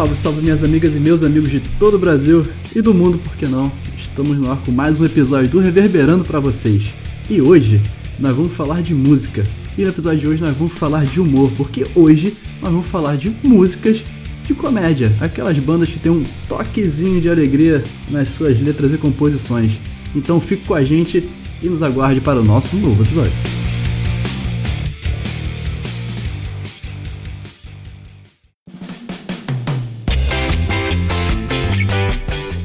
Salve, salve minhas amigas e meus amigos de todo o Brasil e do mundo, por que não? Estamos no ar com mais um episódio do Reverberando para vocês. E hoje nós vamos falar de música. E no episódio de hoje nós vamos falar de humor, porque hoje nós vamos falar de músicas de comédia, aquelas bandas que têm um toquezinho de alegria nas suas letras e composições. Então fique com a gente e nos aguarde para o nosso novo episódio.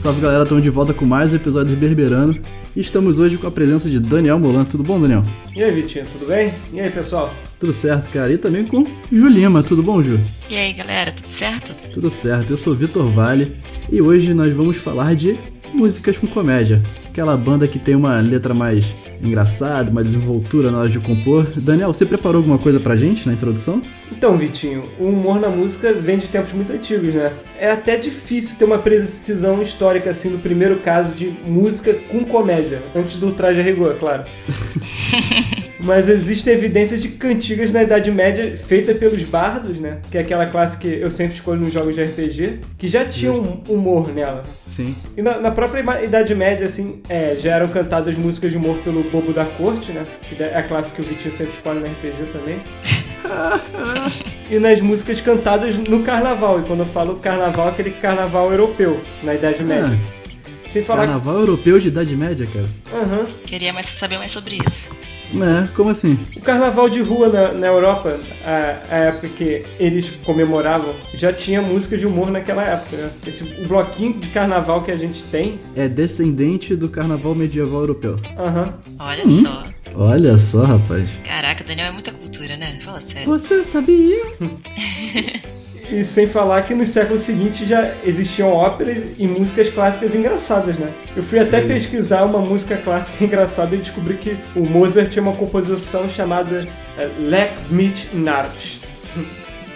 Salve galera, estamos de volta com mais um episódio do Reverberando e estamos hoje com a presença de Daniel Molan. Tudo bom, Daniel? E aí, Vitinho, tudo bem? E aí, pessoal? Tudo certo, cara. E também com Ju Lima. Tudo bom, Ju? E aí, galera, tudo certo? Tudo certo. Eu sou Vitor Vale e hoje nós vamos falar de músicas com comédia. Aquela banda que tem uma letra mais engraçada, uma desenvoltura na hora de compor. Daniel, você preparou alguma coisa pra gente na introdução? Então, Vitinho, o humor na música vem de tempos muito antigos, né? É até difícil ter uma precisão histórica assim no primeiro caso de música com comédia, antes do traje a rigor, claro. Mas existem evidências de cantigas na Idade Média feita pelos bardos, né? Que é aquela classe que eu sempre escolho nos jogos de RPG, que já tinha um humor nela. Sim. E na, na própria Idade Média, assim, é, já eram cantadas músicas de humor pelo Bobo da Corte, né? Que é a classe que o Vitinho sempre escolhe no RPG também. e nas músicas cantadas no carnaval. E quando eu falo carnaval, aquele carnaval europeu, na Idade Média. Ah, Sem falar carnaval que... europeu de Idade Média, cara? Aham. Uhum. Queria mais saber mais sobre isso. É, como assim? O carnaval de rua na, na Europa, a, a, época que eles comemoravam, já tinha música de humor naquela época. Né? Esse, o bloquinho de carnaval que a gente tem. É descendente do carnaval medieval europeu. Aham. Uhum. Olha hum. só. Olha só, rapaz. Caraca, Daniel é muita cultura, né? Fala sério. Você sabia? E sem falar que nos séculos seguintes já existiam óperas e músicas clássicas engraçadas, né? Eu fui até Sim. pesquisar uma música clássica engraçada e descobri que o Mozart tinha uma composição chamada uh, Leck mich Nacht.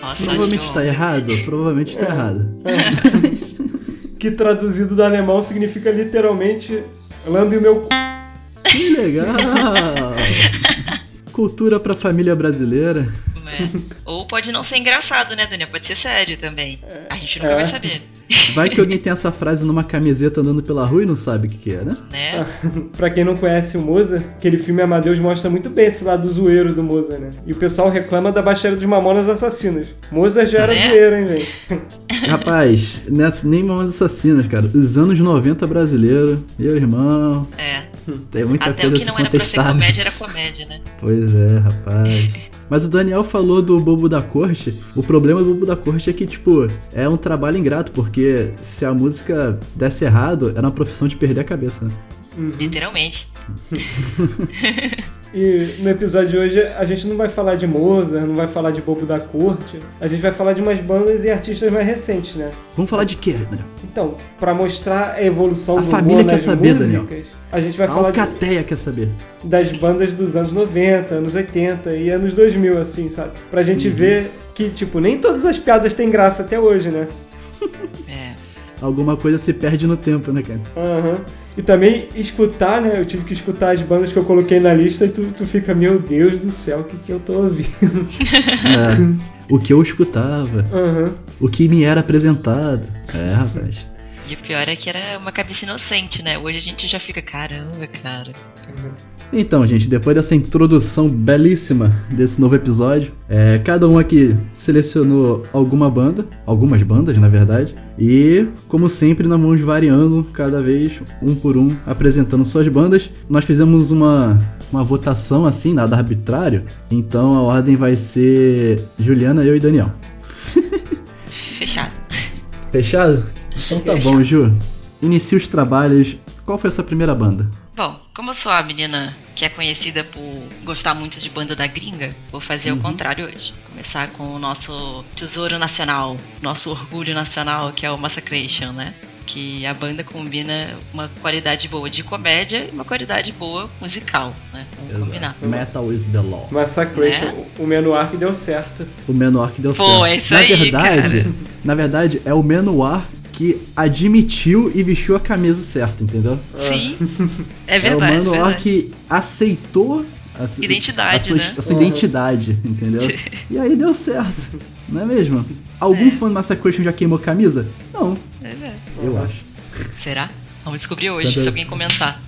Nossa, Provavelmente está errado, provavelmente está é. errado. É. que traduzido do alemão significa literalmente lambe o meu c... Que legal! Cultura pra família brasileira. É. Ou pode não ser engraçado, né, Daniel? Pode ser sério também. A gente nunca é. vai saber. Vai que alguém tem essa frase numa camiseta andando pela rua e não sabe o que, que é, né? né? pra quem não conhece o Mozart, aquele filme Amadeus mostra muito bem esse lado zoeiro do Mozart, né? E o pessoal reclama da Baixaria dos Mamonas Assassinas. Mozart já era né? zoeiro, hein, velho? Rapaz, nessa, nem Mamonas Assassinas, cara. Os anos 90 brasileiro, meu irmão. É. Tem muita Até coisa o que não era pra ser comédia era comédia, né? Pois é, rapaz. Mas o Daniel falou do Bobo da Corte. O problema do Bobo da Corte é que, tipo, é um trabalho ingrato, porque se a música desse errado, era uma profissão de perder a cabeça, né? Uhum. Literalmente. E no episódio de hoje a gente não vai falar de Mozart, não vai falar de Bobo da Corte, a gente vai falar de umas bandas e artistas mais recentes, né? Vamos falar de quê, Daniel? Então, para mostrar a evolução a do família quer saber, músicas, Daniel. A gente vai a falar Alcateia de, quer saber das bandas dos anos 90, anos 80 e anos 2000 assim, sabe? Pra gente uhum. ver que tipo, nem todas as piadas têm graça até hoje, né? É. Alguma coisa se perde no tempo, né, cara? Aham. Uhum. E também escutar, né? Eu tive que escutar as bandas que eu coloquei na lista e tu, tu fica, meu Deus do céu, o que, que eu tô ouvindo? É, o que eu escutava. Uhum. O que me era apresentado. É, rapaz. E o pior é que era uma cabeça inocente, né? Hoje a gente já fica, caramba, cara. Então, gente, depois dessa introdução belíssima desse novo episódio, é, cada um aqui selecionou alguma banda, algumas bandas, na verdade, e, como sempre, nós vamos variando cada vez, um por um, apresentando suas bandas. Nós fizemos uma, uma votação assim, nada arbitrário, então a ordem vai ser Juliana, eu e Daniel. Fechado. Fechado? Então tá bom, Ju. Inicie os trabalhos. Qual foi a sua primeira banda? Bom, como eu sou a menina que é conhecida por gostar muito de banda da gringa, vou fazer uhum. o contrário hoje. Começar com o nosso tesouro nacional, nosso orgulho nacional, que é o Massacration, né? Que a banda combina uma qualidade boa de comédia e uma qualidade boa musical, né? Vamos Exato. combinar. Metal is the law. Massacration, é? o Menor que deu certo. O Menor que deu Pô, certo. é isso na aí, verdade, cara. Na verdade, é o Menor que admitiu e vestiu a camisa certa, entendeu? Sim, é verdade. É o Manowar verdade. que aceitou a Identidade, a sua, né? a sua Uhum. identidade, entendeu? e aí deu certo, não é mesmo? Algum É. fã do Massacration já queimou camisa? Não, é. eu acho. Será? Vamos descobrir hoje, Cadê? se alguém comentar.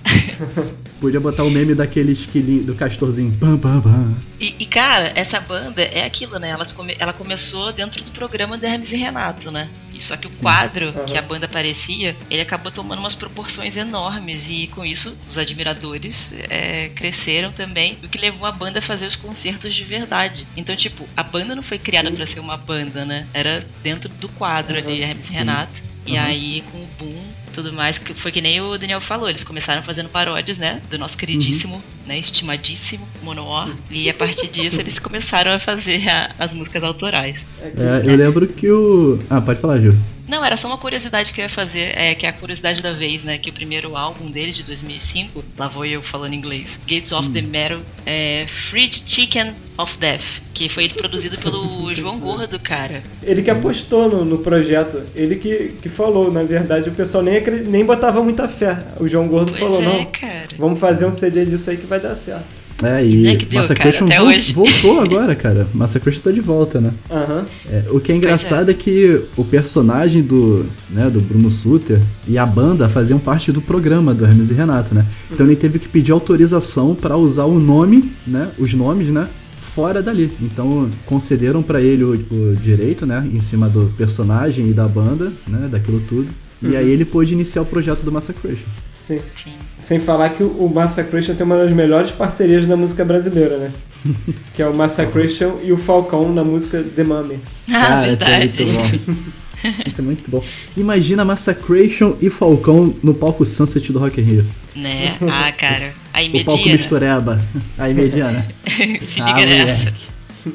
Podia botar o meme daquele esquilinho, do castorzinho. Pam, pam, pam. E, e, cara, essa banda é aquilo, né? Elas come- ela começou dentro do programa do Hermes e Renato, né? Só que o quadro Aham. que a banda aparecia, ele acabou tomando umas proporções enormes e com isso os admiradores é, cresceram também, o que levou a banda a fazer os concertos de verdade. Então, tipo, a banda não foi criada pra ser uma banda, né? Era dentro do quadro ali, Aham, Hermes sim. Renato. E aí, com o boom tudo mais, que foi que nem o Daniel falou, eles começaram fazendo paródias, né, do nosso queridíssimo, né, estimadíssimo Monowar, e a partir disso eles começaram a fazer a- as músicas autorais. É É, eu lembro que o. Ah, pode falar, Gil. Não, era só uma curiosidade que eu ia fazer, é, que é a curiosidade da vez, né, que o primeiro álbum deles, de 2005, lá vou eu falando inglês, Gates of the Metal, é Fried Chicken of Death, que foi produzido pelo João Gordo, cara. Ele que apostou no, no projeto, ele que, que falou, na verdade, o pessoal nem, nem botava muita fé. O João Gordo Pois falou, é, não, cara. vamos fazer um CD disso aí que vai dar certo. É, E e é que deu, Massacration cara, hoje. voltou agora, cara. Massacration tá de volta, né? Aham. É, o que é engraçado é. que o personagem do, né, do Bruno Suter e a banda faziam parte do programa do Hermes e Renato, né? Então ele teve que pedir autorização pra usar o nome, né? Os nomes, né? Fora dali. Então concederam pra ele o, o direito, né? Em cima do personagem e da banda, né? Daquilo tudo. E aí ele pôde iniciar o projeto do Massacration. Sim. Sim. Sem falar que o Massacration tem uma das melhores parcerias da música brasileira, né? que é o Massacration e o Falcão na música The Mummy. Ah, isso é verdade. muito bom. Isso é muito bom. Imagina Massacration e Falcão no palco Sunset do Rock in Rio. Né? Ah, cara. Aí, O palco Mediana. mistureba. Aí, Mediana. Se Ah, liga nessa. moleque.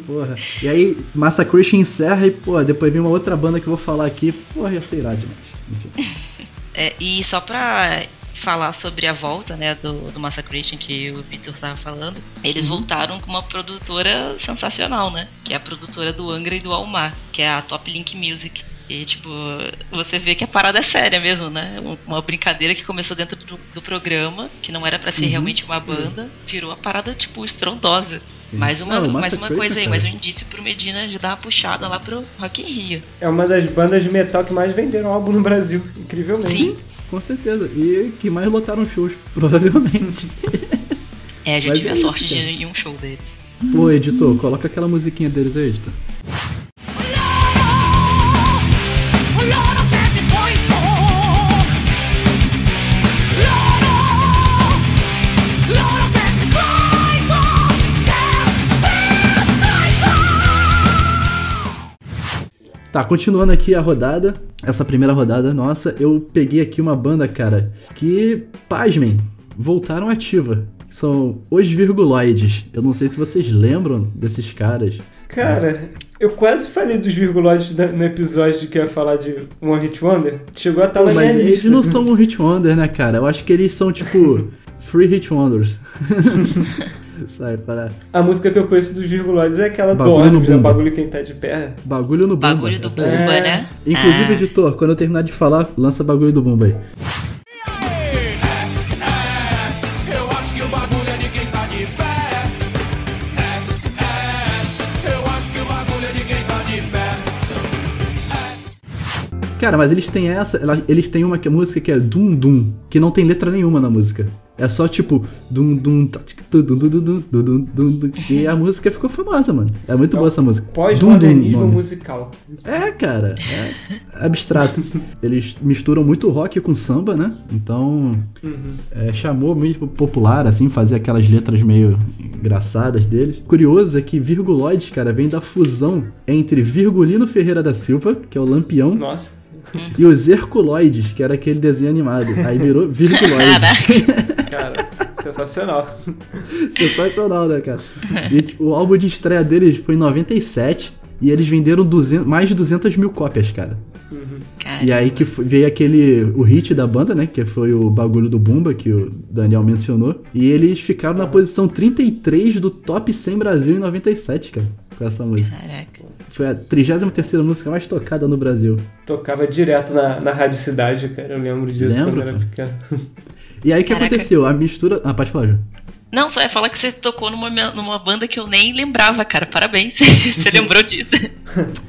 Porra. E aí, Massacration encerra e, pô, depois vem uma outra banda que eu vou falar aqui. Porra, ia ser irado demais. Enfim. É, e só pra falar sobre a volta, né, do, do Massacration que o Victor tava falando, eles Uhum. voltaram com uma produtora sensacional, né? Que é a produtora do Angra e do Almar, que é a Top Link Music. E, tipo, você vê que a parada é séria mesmo, né? Um- Uma brincadeira que começou dentro do, do programa, que não era pra ser Uhum. realmente uma banda, virou a parada, tipo, estrondosa. Sim. Mais uma, Não, mais uma coisa aí, cara. mais um indício pro Medina de dar uma puxada lá pro Rock in Rio. É uma das bandas de metal que mais venderam álbum no Brasil, incrivelmente. Sim. Com certeza. E que mais lotaram shows, provavelmente. É, a gente Mas tive é a isso, sorte de cara. ir em um show deles. Pô, editor, coloca aquela musiquinha deles aí, editor. Tá, continuando aqui a rodada, essa primeira rodada nossa, eu peguei aqui uma banda, cara, que, pasmem, voltaram ativa. São os Virguloides. Eu não sei se vocês lembram desses caras. Cara, eu quase falei dos virguloides no episódio de que ia falar de One Hit Wonder. Chegou a estar Pô, na minha mas eles lista. não são um hit wonder, né, cara? Eu acho que eles são, tipo, free hit wonders. Sabe, para A música que eu conheço dos virguloides é aquela do Bagulho no ônibus, é Bumba. bagulho quem tá de pé. bagulho no Bumba. Bagulho do. Bumba, É. né? Inclusive, Ah. editor, quando eu terminar de falar, lança bagulho do Bumba aí. É. É, é, é. Cara, mas eles têm essa, eles têm uma que- música que é Dum Dum, que não tem letra nenhuma na música. É só tipo. Dum, dum, tá, dum, dum, dum, e a música ficou famosa, mano. É muito é boa essa música. Pós-modernismo musical. É, cara. É abstrato. Eles misturam muito rock com samba, né? Então. Uhum. É, chamou muito popular, assim, fazer aquelas letras meio engraçadas deles. Curioso é que Virguloides, cara, vem da fusão entre Virgulino Ferreira da Silva, que é o Lampião. Nossa. E os Herculoides, que era aquele desenho animado. Aí virou Virguloides. Cara, sensacional. Sensacional, né, cara? E o álbum de estreia deles foi em 97 e eles venderam 200, mais de 200 mil cópias, cara. Cara, E aí que foi- veio aquele o hit da banda, né? Que foi o bagulho do Bumba, que o Daniel mencionou. E eles ficaram na posição 33 do top 100 Brasil em 97, cara. Com essa música. Caraca. Foi a 33 música mais tocada no Brasil. Tocava direto na, na Rádio Cidade, cara. Eu lembro disso Lembra, quando era pequeno. E aí o que aconteceu? A mistura. Ah, pode falar, Ju. Não, só ia falar que você tocou numa, numa banda que eu nem lembrava, cara. Parabéns. você lembrou disso.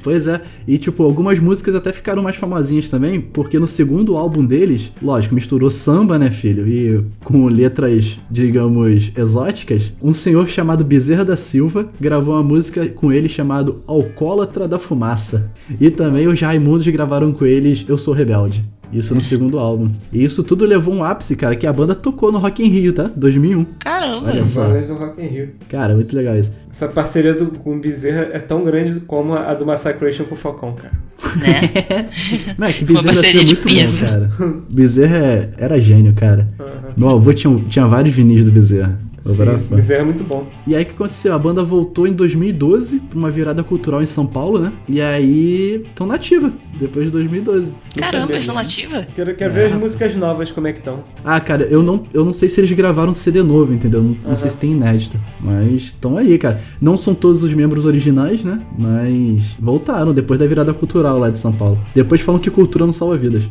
Pois é, e tipo, algumas músicas até ficaram mais famosinhas também, porque no segundo álbum deles, lógico, misturou samba, né, filho? E com letras, digamos, exóticas, um senhor chamado Bezerra da Silva gravou uma música com ele chamado Alcoólatra da Fumaça. E também os Raimundos gravaram com eles Eu Sou Rebelde. Isso no segundo álbum. E isso tudo levou um ápice, cara, que a banda tocou no Rock in Rio, tá? 2001. Caramba. Olha só. Do Rock in Rio. Cara, muito legal isso. Essa parceria do, com o Bezerra é tão grande como a do Massacration com o Falcão, cara. Né? Não, é que Uma Bezerra parceria é de muito bom, cara. Bezerra era gênio, cara. Aham. Meu avô tinha, tinha vários vinis do Bezerra. Sim. Bezerra é muito bom. E aí o que aconteceu? A banda voltou em 2012 pra uma virada cultural em São Paulo, né? E aí estão nativa, depois de 2012. Não Caramba, são nativa? Quero, quero É, ver as rapaz. músicas novas, como é que estão. Ah, cara, eu não, eu não sei se eles gravaram CD novo, entendeu? Não, não sei se tem inédito. Mas estão aí, cara. Não são todos os membros originais, né? Mas voltaram depois da virada cultural lá de São Paulo. Depois falam que cultura não salva vidas.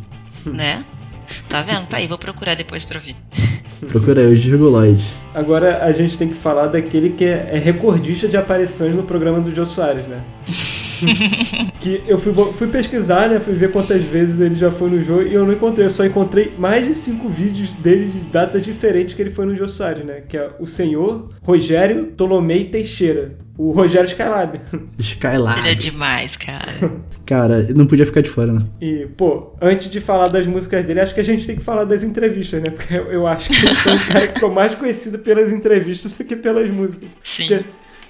Né? Tá vendo? Tá aí, vou procurar depois pra ouvir. Procura aí, os Virguloides. Agora a gente tem que falar daquele que é, é recordista de aparições no programa do Jô Soares, né? que eu fui, fui pesquisar, né? Fui ver quantas vezes ele já foi no Jô e eu não encontrei. Eu só encontrei mais de cinco vídeos dele de datas diferentes que ele foi no Jô Soares, né? Que é o senhor Rogério Tolomei Teixeira. O Rogério Skylab. Skylab. Ele é demais, cara. Cara, não podia ficar de fora, né? E, pô, antes de falar das músicas dele, acho que a gente tem que falar das entrevistas, né? Porque eu, eu acho que ele foi o cara que ficou mais conhecido pelas entrevistas do que pelas músicas. Sim. Porque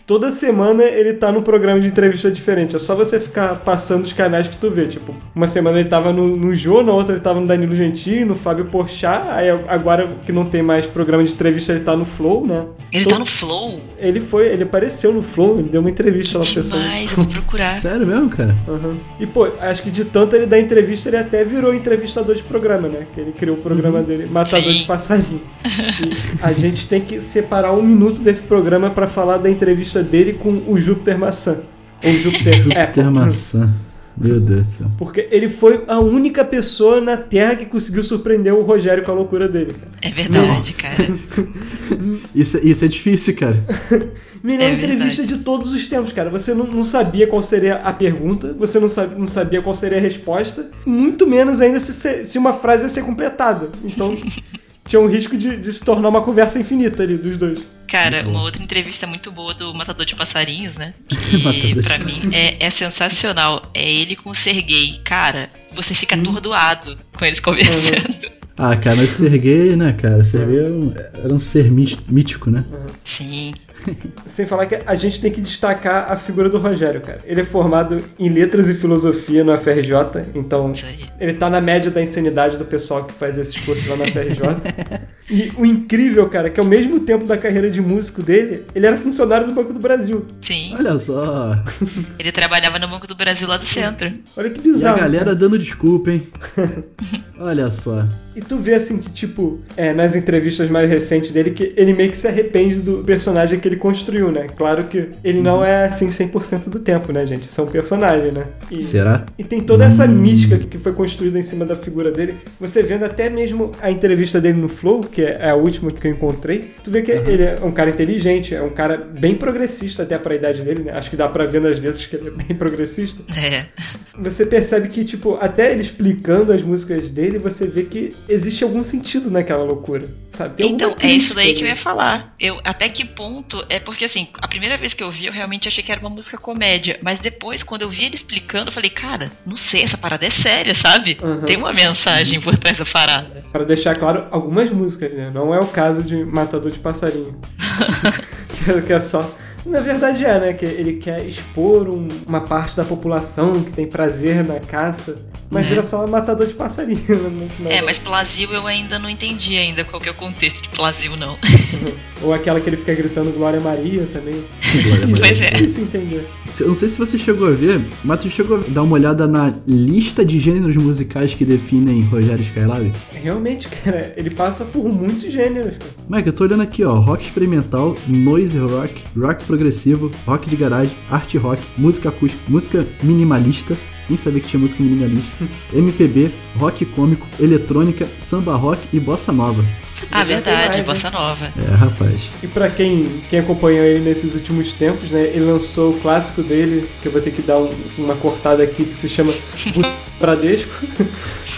toda semana ele tá num programa de entrevista diferente. É só você ficar passando os canais que tu vê. Tipo, uma semana ele tava no, no Jô, na outra ele tava no Danilo Gentili, no Fábio Porchat. Aí agora que não tem mais programa de entrevista, ele tá no Flow, né? Ele To- tá no Flow? Ele foi, ele apareceu no Flow, ele deu uma entrevista lá pra pessoa. Demais, eu vou procurar. Sério mesmo, cara? Aham. E, pô, acho que de tanto ele dar entrevista, ele até virou entrevistador de programa, né? Que ele criou o programa dele, Matador Sim. de Passarinho. E a gente tem que separar um minuto desse programa pra falar da entrevista dele com o Júpiter Maçã. Ou Júpiter Júpiter maçã. Meu Deus do céu. Porque ele foi a única pessoa na Terra que conseguiu surpreender o Rogério com a loucura dele. cara. É verdade, cara. Isso, é- isso é difícil, cara. Melhor É entrevista de todos os tempos, cara. Você não, não sabia qual seria a pergunta, você não, sabe, não sabia qual seria a resposta, muito menos ainda se, se- se uma frase ia ser completada. Então, tinha um risco de, de se tornar uma conversa infinita ali dos dois. Cara, uma outra entrevista muito boa do Matador de Passarinhos, né? Que pra mim é, é sensacional. É ele com o Serguei. Cara, você fica Hum. atordoado com eles conversando. Ah, cara, mas Serguei, né, cara? Serguei era um, era um ser mí- mítico, né? Sim. Sem falar que a gente tem que destacar a figura do Rogério, cara. Ele é formado em letras e filosofia no FRJ, então ele tá na média da insanidade do pessoal que faz esses cursos lá na FRJ. e o incrível, cara, é que ao mesmo tempo da carreira de músico dele, ele era funcionário do Banco do Brasil. Sim. Olha só. Ele trabalhava no Banco do Brasil lá do centro. Olha que E a bizarro. galera dando desculpa, hein? Olha só. E tu vê assim que, tipo, é, nas entrevistas mais recentes dele, que ele meio que se arrepende do personagem que ele construiu, né? Claro que ele não é assim 100% do tempo, né, gente? Isso é um personagem, né? E, Será? e tem toda essa mística que foi construída em cima da figura dele. Você vendo até mesmo a entrevista dele no Flow, que é a última que eu encontrei, tu vê que ele é um cara inteligente, é um cara bem progressista até pra idade dele, né? Acho que dá pra ver nas letras que ele é bem progressista. É. Você percebe que, tipo, até ele explicando as músicas dele, você vê que existe algum sentido naquela loucura, sabe? Tem Então, é isso daí que eu ia falar. Eu, até que ponto. É porque assim, a primeira vez que eu vi, eu realmente achei que era uma música comédia. Mas depois, quando eu vi ele explicando, eu falei, cara, não sei, essa parada é séria, sabe? Uhum. Tem uma mensagem por trás da parada. Pra deixar claro, algumas músicas, né? Não é o caso de Matador de Passarinho. que é só. Na verdade é, né? Que ele quer expor um- uma parte da população que tem prazer na caça, mas Né? vira só um matador de passarinho. né. É, mas Plasil eu ainda não entendi ainda qual que é o contexto de Plasil, não. Ou aquela que ele fica gritando Glória Maria também. Pois é. Difícil entender. Eu não sei se você chegou a ver, mas tu chegou a dar uma olhada na lista de gêneros musicais que definem Rogério Skylab? Realmente, cara, ele passa por muitos gêneros. cara. Mike, eu tô olhando aqui, ó. Rock experimental, noise rock, rock progressivo, rock de garagem, art rock, música acústica, música minimalista. Nem sabia que tinha música minimalista. MPB, rock cômico, eletrônica, samba rock e bossa nova. Ah, tem verdade, mais? Bossa Nova. É, rapaz. E pra quem, quem acompanhou ele nesses últimos tempos, né? Ele lançou o clássico dele, que eu vou ter que dar um- uma cortada aqui, que se chama Bradesco.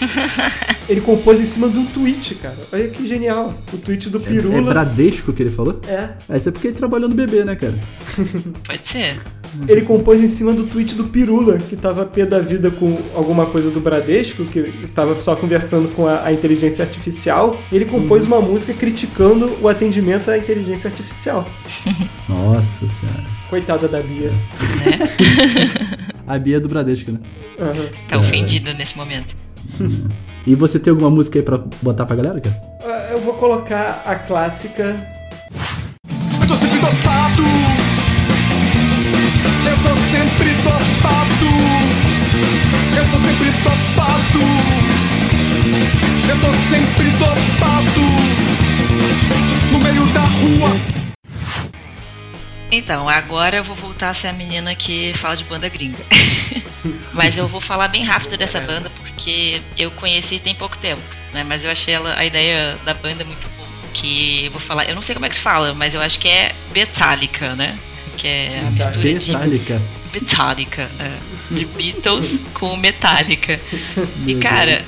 ele compôs em cima de um tweet, cara. Olha que genial. O tweet do É, é Pirula. Bradesco que ele falou? É. Ah, isso é porque ele trabalhou no bebê, né, cara? Pode ser. Ele compôs em cima do tweet do Pirula, que tava pé da vida com alguma coisa do Bradesco, que estava só conversando com a, a inteligência artificial. E ele compôs uma música criticando o atendimento à inteligência artificial. Nossa senhora. Coitada da Bia. Né? A Bia é do Bradesco, né? Aham. Tá ofendido nesse momento. E você tem alguma música aí pra botar pra galera, cara? Ah, Eu vou colocar a clássica. Eu tô sempre dopado. Eu tô sempre dopado. Eu tô sempre dopado. Eu tô sempre dopado. No meio da rua. Então, agora eu vou voltar a ser a menina que fala de banda gringa. Mas eu vou falar bem rápido dessa banda porque eu conheci tem pouco tempo, né? Mas eu achei ela, a ideia da banda muito boa. Que eu vou falar, eu não sei como é que se fala, mas eu acho que é Betálica, né? Que é a mistura de Metallica. Metallica, é, de Beatles com Metallica. E cara,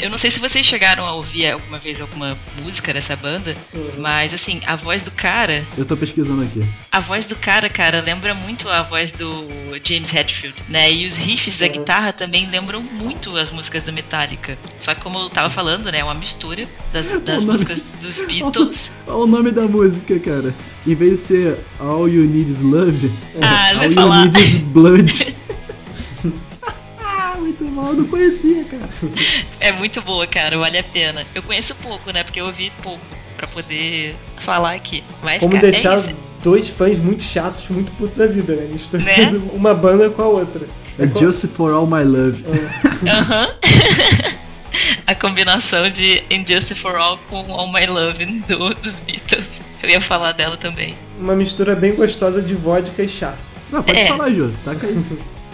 eu não sei se vocês chegaram a ouvir alguma vez alguma música dessa banda, mas assim, a voz do cara Eu tô pesquisando aqui. a voz do cara, cara, lembra muito a voz do James Hetfield, né? E os riffs da guitarra também lembram muito as músicas do Metallica. Só que como eu tava falando, né? É uma mistura das, das o nome- músicas dos Beatles. Olha o nome da música, cara. Em vez de ser All You Need Is Love, Ah, All vai You falar. Need Is Blood. muito mal, eu não conhecia, cara. É muito boa, cara, vale a pena. Eu conheço pouco, né? Porque eu ouvi pouco pra poder falar aqui. Mas, Como cara, deixar é dois fãs muito chatos, muito putos da vida, né? Misturando Né? uma banda com a outra. É Just For All My Love. Aham. A combinação de Injustice for All com All My Love do, dos Beatles. Eu ia falar dela também. Uma mistura bem gostosa de vodka e chá. Não, pode É. falar, Ju. Taca aí.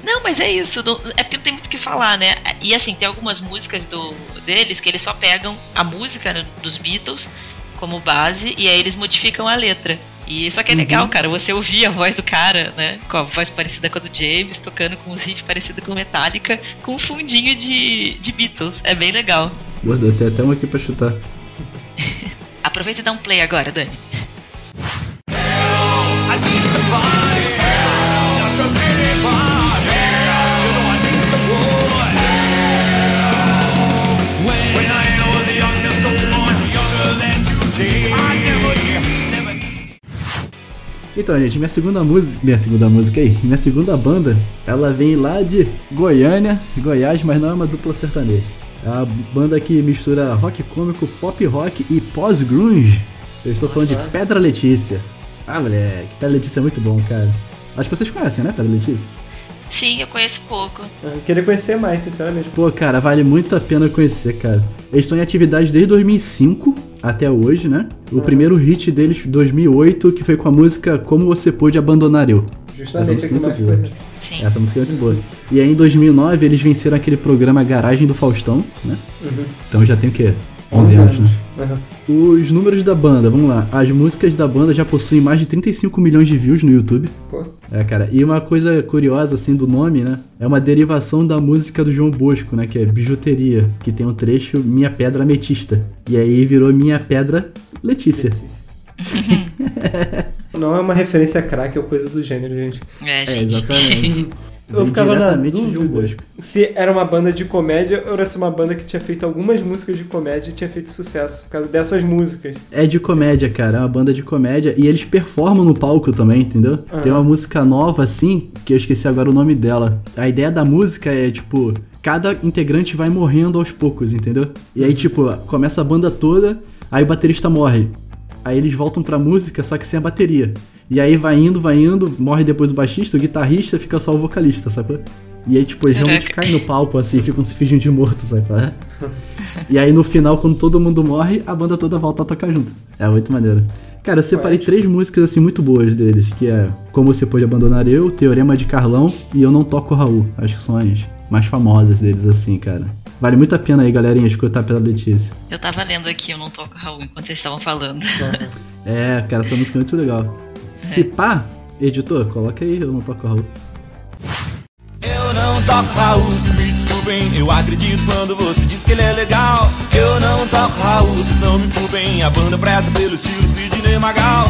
Não, mas é isso. não- é porque não tem muito o que falar, né? E assim, tem algumas músicas do, deles que eles só pegam a música né, dos Beatles como base e aí eles modificam a letra. E só que é legal, cara, você ouvir a voz do cara, né? Com a voz parecida com a do James, tocando com os riffs parecidos com Metallica, com um fundinho de, de Beatles. É bem legal. Gordo, tem até uma aqui pra chutar. Aproveita e dá um play agora, Dani. I need somebody Então, gente, minha segunda música. Minha segunda música aí. Minha segunda banda, ela vem lá de Goiânia, Goiás, mas não é uma dupla sertaneja. É uma banda que mistura rock cômico, pop rock e pós-grunge. Eu estou falando de. Pedra Letícia. Ah, moleque, Pedra Letícia é muito bom, cara. Acho que vocês conhecem, né, Pedra Letícia? Sim, eu conheço pouco. Eu queria conhecer mais, sinceramente. Pô, cara, vale muito a pena conhecer, cara. Eles estão em atividade desde 2005 até hoje, né? O primeiro hit deles, 2008, que foi com a música Como Você Pôde Abandonar Eu. Justamente Essa aqui música é muito boa. Sim. Essa música é muito boa. E aí em 2009 eles venceram aquele programa Garagem do Faustão, né? Uhum. Então já tem o quê? 11 anos, né? Uhum. Os números da banda, vamos lá. As músicas da banda já possuem mais de 35 milhões de views no YouTube. Pô, É, cara. E uma coisa curiosa, assim, do nome, né? É uma derivação da música do João Bosco, né? Que é Bijuteria, que tem um trecho Minha Pedra Ametista. E aí virou Minha Pedra Letícia. Não é uma referência a crack ou coisa do gênero, gente. É, É, gente. exatamente. Eu ficava na dúvida se era uma banda de comédia ou era se uma banda que tinha feito algumas músicas de comédia e tinha feito sucesso por causa dessas músicas. É de comédia, cara. É uma banda de comédia. E eles performam no palco também, entendeu? Aham. Tem uma música nova, assim, que eu esqueci agora o nome dela. A ideia da música é, tipo, cada integrante vai morrendo aos poucos, entendeu? E aí, tipo, começa a banda toda, aí o baterista morre. Aí eles voltam pra música, só que sem a bateria. E aí vai indo, vai indo, morre depois o baixista, o guitarrista, fica só o vocalista, sacou? E aí, tipo, eles realmente caem no palco, assim, ficam se fingindo de morto, sacou? E aí no final, quando todo mundo morre, a banda toda volta a tocar junto. É muito maneiro. Cara, eu separei três músicas assim muito boas deles, que é Como Você Pôde Abandonar Eu, Teorema de Carlão e Eu Não Toco Raul. Acho que são as mais famosas deles, assim, cara. Vale muito a pena aí, galerinha, escutar pela Letícia. Eu tava lendo aqui, eu não toco Raul enquanto vocês estavam falando. É, cara, essa música é muito legal. Se pá, editor, coloca aí, eu não toco Raul. Eu não toco Raul, vocês me desculpem. Eu acredito quando você diz que ele é legal. Eu não toco Raul, vocês não me culpem. A banda presta pelo estilo Sidney Magal.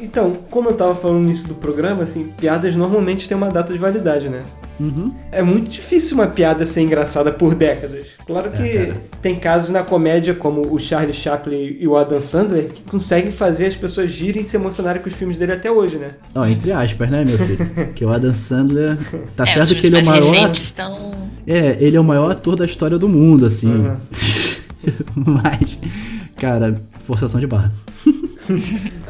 Então, como eu tava falando no início do programa, assim, piadas normalmente têm uma data de validade, né? Uhum. É muito difícil uma piada ser engraçada por décadas. Claro que É, tem casos na comédia, como o Charlie Chaplin e o Adam Sandler, que conseguem fazer as pessoas girem e se emocionarem com os filmes dele até hoje, né? Ó, entre aspas, né, meu filho? que o Adam Sandler. Tá é, certo que ele é o maior. estão. É, ele é o maior ator da história do mundo, assim. Uhum. Mas, cara, forçação de barra.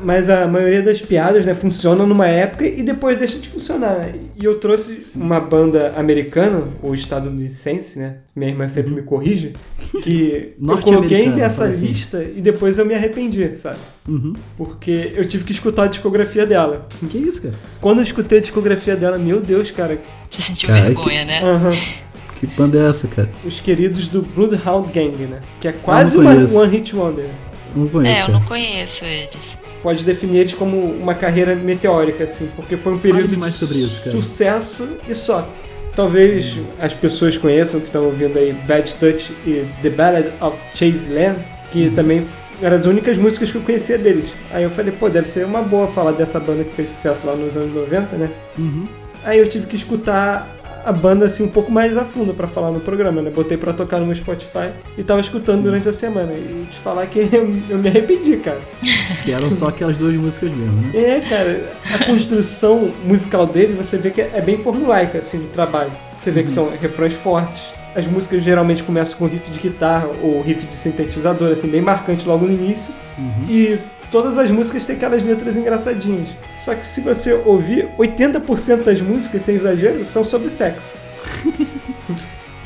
Mas a maioria das piadas, né, funcionam numa época e depois deixa de funcionar. E eu trouxe uma banda americana, ou estadunidense, né? Minha irmã sempre me corrige, que eu coloquei nessa assim. lista e depois eu me arrependi, sabe? Uhum. Porque eu tive que escutar a discografia dela. Que isso, cara? Quando eu escutei a discografia dela, meu Deus, cara. Você sentiu Cara, vergonha, né? aham, Que banda é essa, cara? os queridos do Bloodhound Gang, né? Que é quase uma. One Hit Wonder. Não conheço, É, eu cara. não conheço eles. Pode definir eles como uma carreira meteórica, assim, porque foi um período mais de sobre isso, cara. sucesso e só. Talvez as pessoas conheçam que estão ouvindo aí Bad Touch e The Ballad of Chase Land, que Uhum. também eram as únicas músicas que eu conhecia deles. Aí eu falei, pô, deve ser uma boa falar dessa banda que fez sucesso lá nos anos 90, né? Uhum. Aí eu tive que escutar a banda assim um pouco mais a fundo pra falar no programa, né? Botei pra tocar no meu Spotify e tava escutando durante a semana. E te falar que eu, eu me arrependi, cara. Que eram só aquelas duas músicas mesmo, né? É, cara, a construção musical dele, você vê que é bem formulaica, assim, no trabalho. Você vê que são refrões fortes. As músicas geralmente começam com riff de guitarra ou riff de sintetizador, assim, bem marcante logo no início. E todas as músicas têm aquelas letras engraçadinhas. Só que se você ouvir, 80% das músicas, sem exagero, são sobre sexo.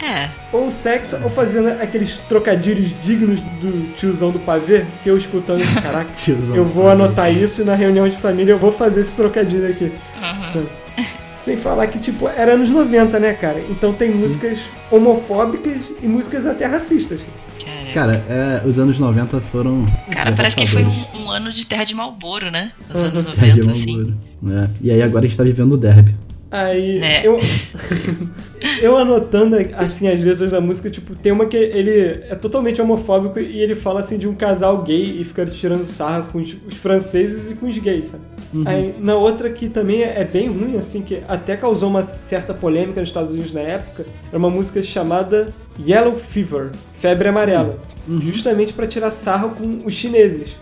É, Ou sexo, ou fazendo aqueles trocadilhos dignos do tiozão do pavê, que eu escutando, caraca, Tiozão eu vou anotar isso e na reunião de família eu vou fazer esse trocadilho aqui. Sem falar que, tipo, era anos 90, né, cara? Então tem músicas homofóbicas e músicas até racistas. Cara. Cara, é, os anos 90 foram. Cara, parece que foi um, um ano de terra de Malboro, né? Nos anos Uhum. Terra de 90, assim. É. E aí agora a gente tá vivendo o derby. Aí Né? eu. eu anotando assim as letras da música, tipo, tem uma que ele é totalmente homofóbico e ele fala assim de um casal gay e fica tirando sarro com os, os franceses e com os gays, sabe? Aí na outra que também é, é bem ruim, assim, que até causou uma certa polêmica nos Estados Unidos na época, era uma música chamada Yellow Fever, febre amarela, justamente pra tirar sarro com os chineses.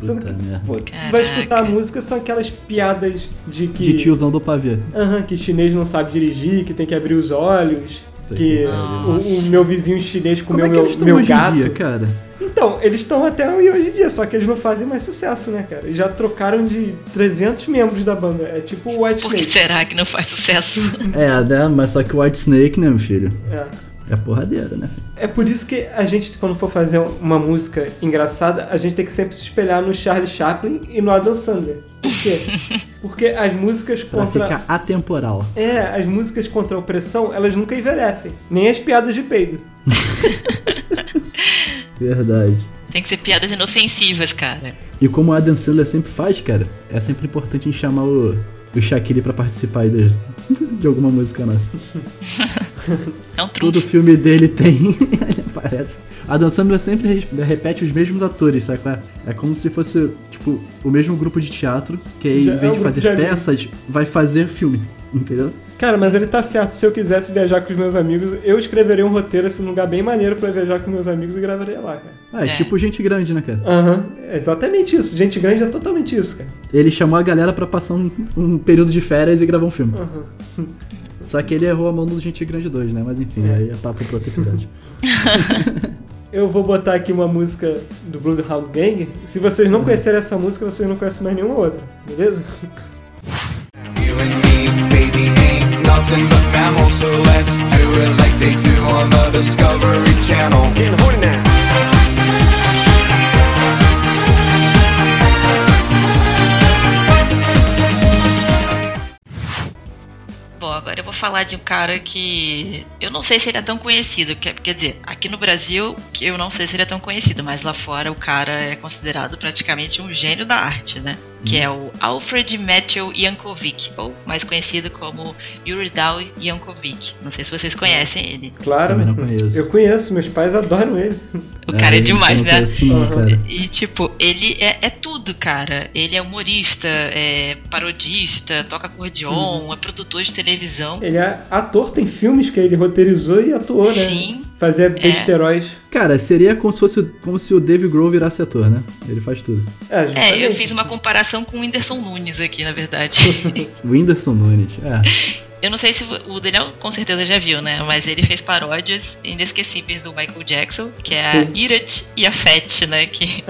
Sendo que, pô, tu vai escutar a música, são aquelas piadas de que. De tiozão do pavê. Aham, que chinês não sabe dirigir, que tem que abrir os olhos, que o, o meu vizinho chinês Como comeu é que meu, meu hoje gato. em dia, cara? Então, eles estão até hoje em dia, só que eles não fazem mais sucesso, né, cara? Já trocaram de 300 membros da banda. É tipo o White Por que Snake. será que não faz sucesso? É, né? Mas só que o White Snake, né, meu filho? É. É porradeira, né? É por isso que a gente, quando for fazer uma música engraçada, a gente tem que sempre se espelhar no Charlie Chaplin e no Adam Sandler. Por quê? Porque as músicas Pra contra. ficar atemporal. É, as músicas contra a opressão, elas nunca envelhecem. Nem as piadas de peido. Verdade. Tem que ser piadas inofensivas, cara. E como o Adam Sandler sempre faz, cara, é sempre importante a gente chamar o, o Shaquille pra participar aí de, de alguma música nossa. É um Todo truque. filme dele tem, ele aparece. Adam Sandler sempre re- repete os mesmos atores, sabe? qual É É como se fosse, tipo, o mesmo grupo de teatro, que aí, Já em é vez um de fazer de peças, vai fazer filme, entendeu? Cara, mas ele tá certo. Se eu quisesse viajar com os meus amigos, eu escreveria um roteiro assim, num lugar bem maneiro pra viajar com meus amigos e gravaria lá, cara. Ah, é, É. tipo gente grande, né, cara? Aham, é exatamente isso. Gente grande é totalmente isso, cara. Ele chamou a galera pra passar um, um período de férias e gravar um filme. Aham. Só que ele errou a mão do Gente Grande 2, né? Mas enfim, É. aí é papo pro outro episódio. Eu vou botar aqui uma música do Bloodhound Gang. Se vocês não conhecerem essa música, vocês não conhecem mais nenhuma outra, beleza? Falar de um cara que eu não sei se ele é tão conhecido. Quer, quer dizer, aqui no Brasil eu não sei se ele é tão conhecido, mas lá fora o cara é considerado praticamente um gênio da arte, né? Que é o Alfred Matthew Yankovic, ou mais conhecido como Yuridal Yankovic. Não sei se vocês conhecem ele. Claro. Também não conheço. Eu conheço, meus pais adoram ele. O cara é demais, eu não né? Uhum. cara. E, tipo, ele é, é tudo, cara. Ele é humorista, é parodista, toca acordeon, é produtor de televisão. Ele é ator, tem filmes que ele roteirizou e atuou, né? Sim. Fazia besteróis. Cara, seria como se fosse como se o Dave Grohl virasse ator, né? Ele faz tudo. É, É, eu fiz uma comparação com o Whindersson Nunes aqui, na verdade. O Whindersson Nunes. É. eu não sei se o Daniel com certeza já viu, né? Mas ele fez paródias inesquecíveis do Michael Jackson, que é Sim. a Irat e a Fat, né? Que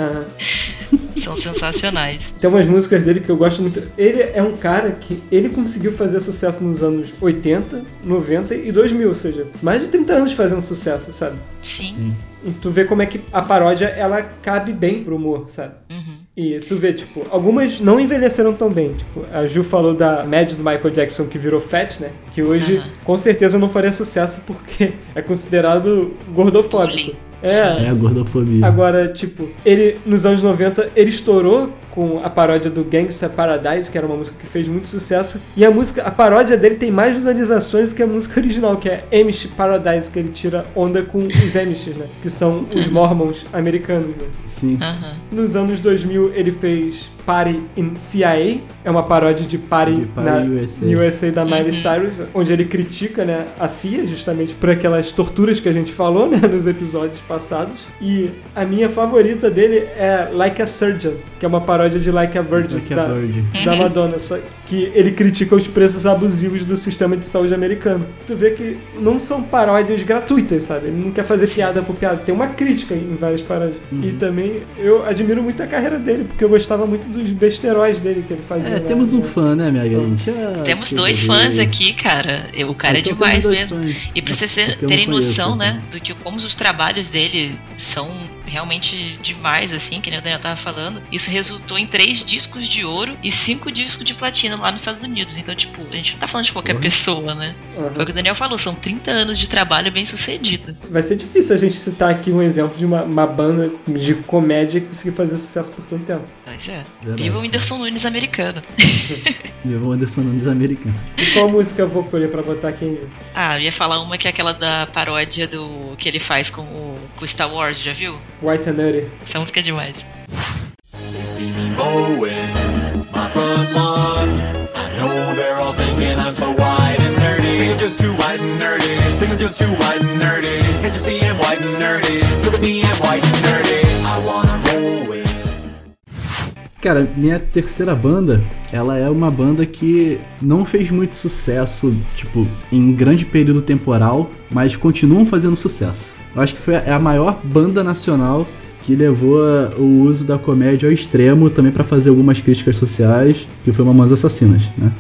são sensacionais. Tem umas músicas dele que eu gosto muito. Ele é um cara que ele conseguiu fazer sucesso nos anos 80, 90 e 2000, ou seja, mais de 30 anos fazendo sucesso, sabe? Sim. Sim. E tu vê como é que a paródia ela cabe bem pro humor, sabe? Uhum. E tu vê, tipo, algumas não envelheceram tão bem. Tipo, a Ju falou da Mad do Michael Jackson que virou Fat, né? Que hoje com certeza não faria sucesso porque é considerado gordofóbico. É. É a gordofobia. Agora, tipo, ele nos anos 90 ele estourou com a paródia do Gangsta Paradise, que era uma música que fez muito sucesso. E a música, a paródia dele tem mais visualizações do que a música original, que é Amish Paradise, que ele tira onda com os Amish, né? Que são os Mormons americanos, né? Sim. Aham. Nos anos 2000 ele fez Party in CIA, é uma paródia de Party, De Party na USA. USA da Miley Cyrus, onde ele critica né, a CIA justamente por aquelas torturas que a gente falou né, nos episódios passados. E a minha favorita dele é Like a Surgeon, que é uma paródia de Like a Virgin Like a da, Virgin. da Madonna, só que ele critica os preços abusivos do sistema de saúde americano. Tu vê que não são paródias gratuitas, sabe? Ele não quer fazer piada por piada, tem uma crítica em várias paródias. Uhum. E também eu admiro muito a carreira dele, porque eu gostava muito dos besteróis dele que ele fazia. É, né? temos um fã, né, minha gente? Ah, Temos dois fãs aqui, cara. O cara é Então demais temos dois mesmo. fãs. E pra vocês terem conheço, noção, então. né, do que como os trabalhos dele são realmente demais, assim, que nem o Daniel tava falando, isso resultou em três discos de ouro e cinco discos de platina lá nos Estados Unidos. Então, tipo, a gente não tá falando de qualquer Porra. pessoa, né? Aham. Foi o que o Daniel falou, são 30 anos de trabalho bem sucedido. Vai ser difícil a gente citar aqui um exemplo de uma, uma banda de comédia que conseguiu fazer sucesso por tanto tempo. Pois é. Verdade. Viva o Whindersson Nunes americano. E o Anderson Nunes americano. E qual música eu vou colher pra botar aqui em. Ah, eu ia falar uma que é aquela da paródia do que ele faz com o, com Star Wars, já viu? White and Nutty? Essa música é demais. They see me mowing I know they're all thinking I'm so and nerdy. I'm just too and nerdy. Think I'm just too and nerdy. Can't you see I'm and nerdy? Look at me, I'm and nerdy. I wanna roll with. Cara, minha terceira banda, ela é uma banda que não fez muito sucesso, tipo, em grande período temporal, mas continuam fazendo sucesso. Eu acho que foi a maior banda nacional que levou o uso da comédia ao extremo também pra fazer algumas críticas sociais, que foi Mamonas Assassinas, né?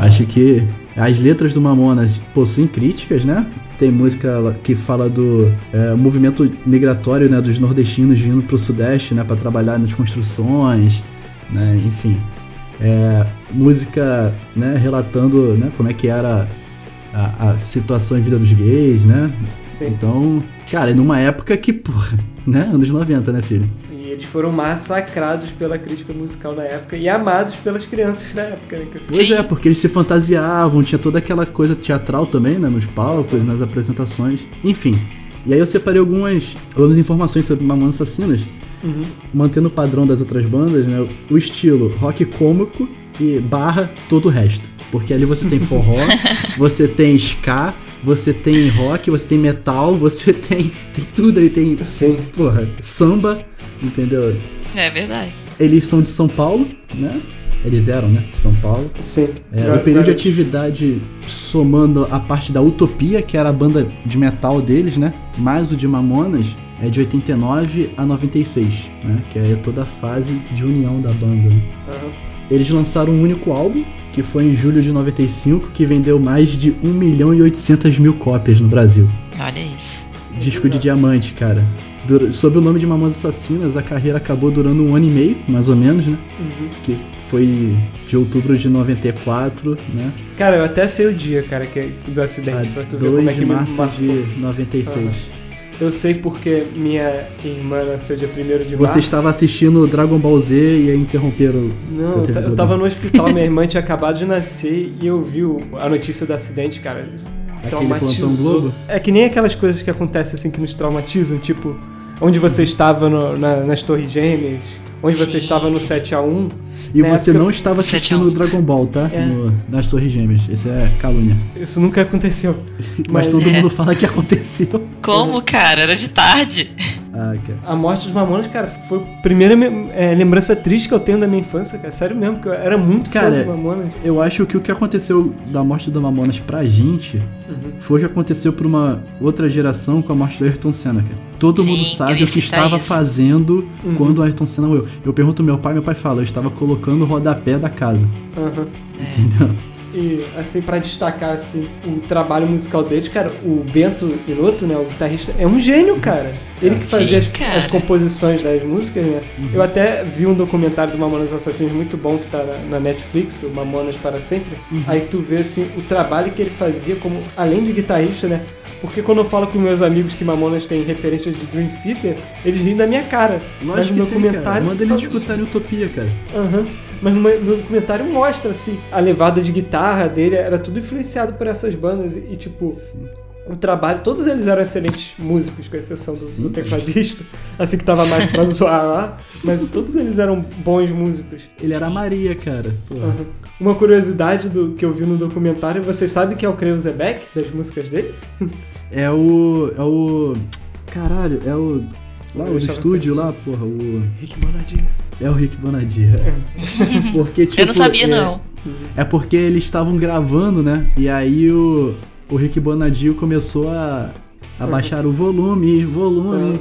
Acho que as letras do Mamonas possuem críticas, né? Tem música que fala do é, movimento migratório né, dos nordestinos vindo pro sudeste né, para trabalhar nas construções, né? Enfim, é, música né, relatando né, como é que era a, a situação em vida dos gays, né? Sim. Então, cara, numa época que, porra, né? Anos 90, né, filho? E eles foram massacrados pela crítica musical na época e amados pelas crianças na época, né? Pois Sim. é, porque eles se fantasiavam, tinha toda aquela coisa teatral também, né? Nos palcos, nas apresentações. Enfim. E aí eu separei algumas, algumas informações sobre Mamonas Assassinas, Uhum. mantendo o padrão das outras bandas, né? O estilo rock cômico e barra todo o resto. Porque ali você tem forró, você tem ska, você tem rock, você tem metal, você tem, tem tudo aí, tem, Sim. porra, samba, entendeu? É verdade. Eles são de São Paulo, né? Eles eram, né? De São Paulo. Sim. É, o período de atividade somando a parte da Utopia, que era a banda de metal deles, né? Mais o de Mamonas é de 89 a 96, né? Que é toda a fase de união da banda. né? Aham. Eles lançaram um único álbum, que foi em julho de 95, que vendeu mais de 1 milhão e 800 mil cópias no Brasil. Olha isso. Disco de diamante, cara. Dur- Sob o nome de Mamonas Assassinas, a carreira acabou durando um ano e meio, mais ou menos, né? Uhum. que foi de outubro de 94, né? Cara, eu até sei o dia, cara, que, do acidente, A pra tu ver 2 como é que de me março marcou. de 96. Eu sei porque minha irmã nasceu dia 1 de Você março. estava assistindo Dragon Ball Z e aí interromperam. Não, eu ta- TV eu tava Global. no hospital, minha irmã tinha acabado de nascer e eu vi a notícia do acidente, cara. Isso traumatizou. Globo? É que nem aquelas coisas que acontecem assim que nos traumatizam, tipo, onde você estava no- na- nas Torres Gêmeas, onde você Sim, estava no sim. 7x1. E Na você época- não estava assistindo um. Dragon Ball, tá? É. No- nas Torres Gêmeas. Isso é calúnia. Isso nunca aconteceu. Mas, Mas- todo É. mundo fala que aconteceu. Como, cara? Era de tarde. Ah, cara. A morte dos Mamonas, cara, foi a primeira me- é, lembrança triste que eu tenho da minha infância, cara. Sério mesmo, porque eu era muito fã Cara, dos Mamonas. Eu acho que o que aconteceu da morte do Mamonas pra gente Uhum. foi o que aconteceu pra uma outra geração com a morte do Ayrton Senna, cara. Todo Sim, mundo sabe o que estava isso. fazendo Uhum. quando o Ayrton Senna morreu. Eu pergunto ao meu pai, meu pai fala, eu estava colocando o rodapé da casa. Aham. Entendeu? E, assim, pra destacar, assim, o trabalho musical deles, cara, o Bento Inoto, né, o guitarrista, é um gênio, cara. Ele que fazia as, as composições das músicas, né. Uhum. Eu até vi um documentário do Mamonas Assassinos muito bom que tá na, na Netflix, o Mamonas para Sempre. Uhum. Aí tu vê, assim, o trabalho que ele fazia como, além de guitarrista, né. Porque quando eu falo com meus amigos que Mamonas tem referências de Dream Theater, eles riem da minha cara. Mas Lógico no que tem, cara. documentário... Manda eles fala- escutarem Utopia, cara. Aham. Mas no, documentário mostra, assim, a levada de guitarra dele era tudo influenciado por essas bandas e, tipo, o trabalho, todos eles eram excelentes músicos, com exceção do, Sim. do tecladista, assim que tava mais pra zoar lá, mas todos eles eram bons músicos. Ele era a Maria, cara. Aham. Uma curiosidade do que eu vi no documentário, vocês sabem quem é o Kreuzebeck das músicas dele? É o. É o. Caralho, é o. Lá, o Deixa você. estúdio lá, porra, o. Rick Bonadio. É o Rick Bonadio. Porque, tipo. eu não sabia, é, não. É porque eles estavam gravando, né? E aí o, o Rick Bonadio começou a, a baixar o volume, volume.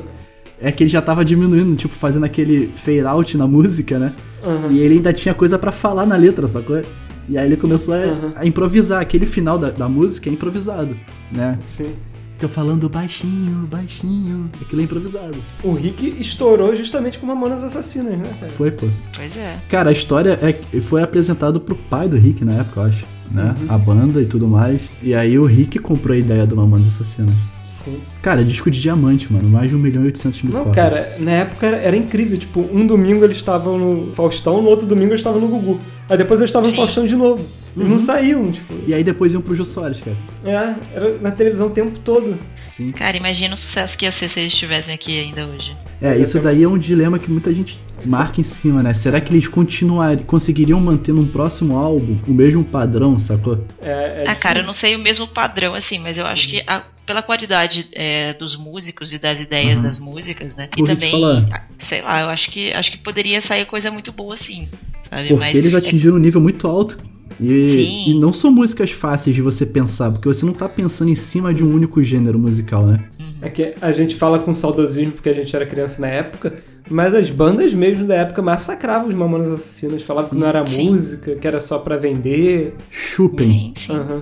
É que ele já tava diminuindo, tipo, fazendo aquele fade out na música, né? Aham. E ele ainda tinha coisa pra falar na letra, sacou? E aí ele começou a, Aham. a improvisar. Aquele final da, da música é improvisado, né? Sim. Tô falando baixinho, baixinho. Aquilo é improvisado. O Rick estourou justamente com Mamonas Assassinas, né, cara? Foi, pô. Pois é. Cara, a história é que foi apresentado pro pai do Rick na época, eu acho. Né? Uhum. A banda e tudo mais. E aí o Rick comprou a ideia do Mamonas Assassinas. Sim. Cara, disco de diamante, mano. Mais de 1 milhão e 800 mil Não, cópias. cara, na época era, era incrível. Tipo, um domingo eles estavam no Faustão, no outro domingo eles estavam no Gugu. Aí depois eles estavam no. Faustão de novo. Eles Uhum. não saíam, tipo. E aí depois iam pro Jô Soares, cara. É, era na televisão o tempo todo. Sim. Cara, imagina o sucesso que ia ser se eles estivessem aqui ainda hoje. É, isso daí é um dilema que muita gente marca em cima, né? Será que eles continuar, conseguiriam manter num próximo álbum o mesmo padrão, sacou? É, é ah, cara, eu não sei o mesmo padrão, assim, mas eu acho que a- pela qualidade é, dos músicos e das ideias Uhum. das músicas, né? Vou E também, ah, sei lá, eu acho que acho que poderia sair coisa muito boa assim, sabe? Porque mas eles é- atingiram um nível muito alto. E, Sim. e não são músicas fáceis de você pensar, porque você não tá pensando em cima de um único gênero musical, né? É que a gente fala com saudosismo porque a gente era criança na época, mas as bandas mesmo da época massacravam os Mamonas Assassinas. Falavam que não era Sim. música, que era só pra vender. Chupem. sim, sim. Aham.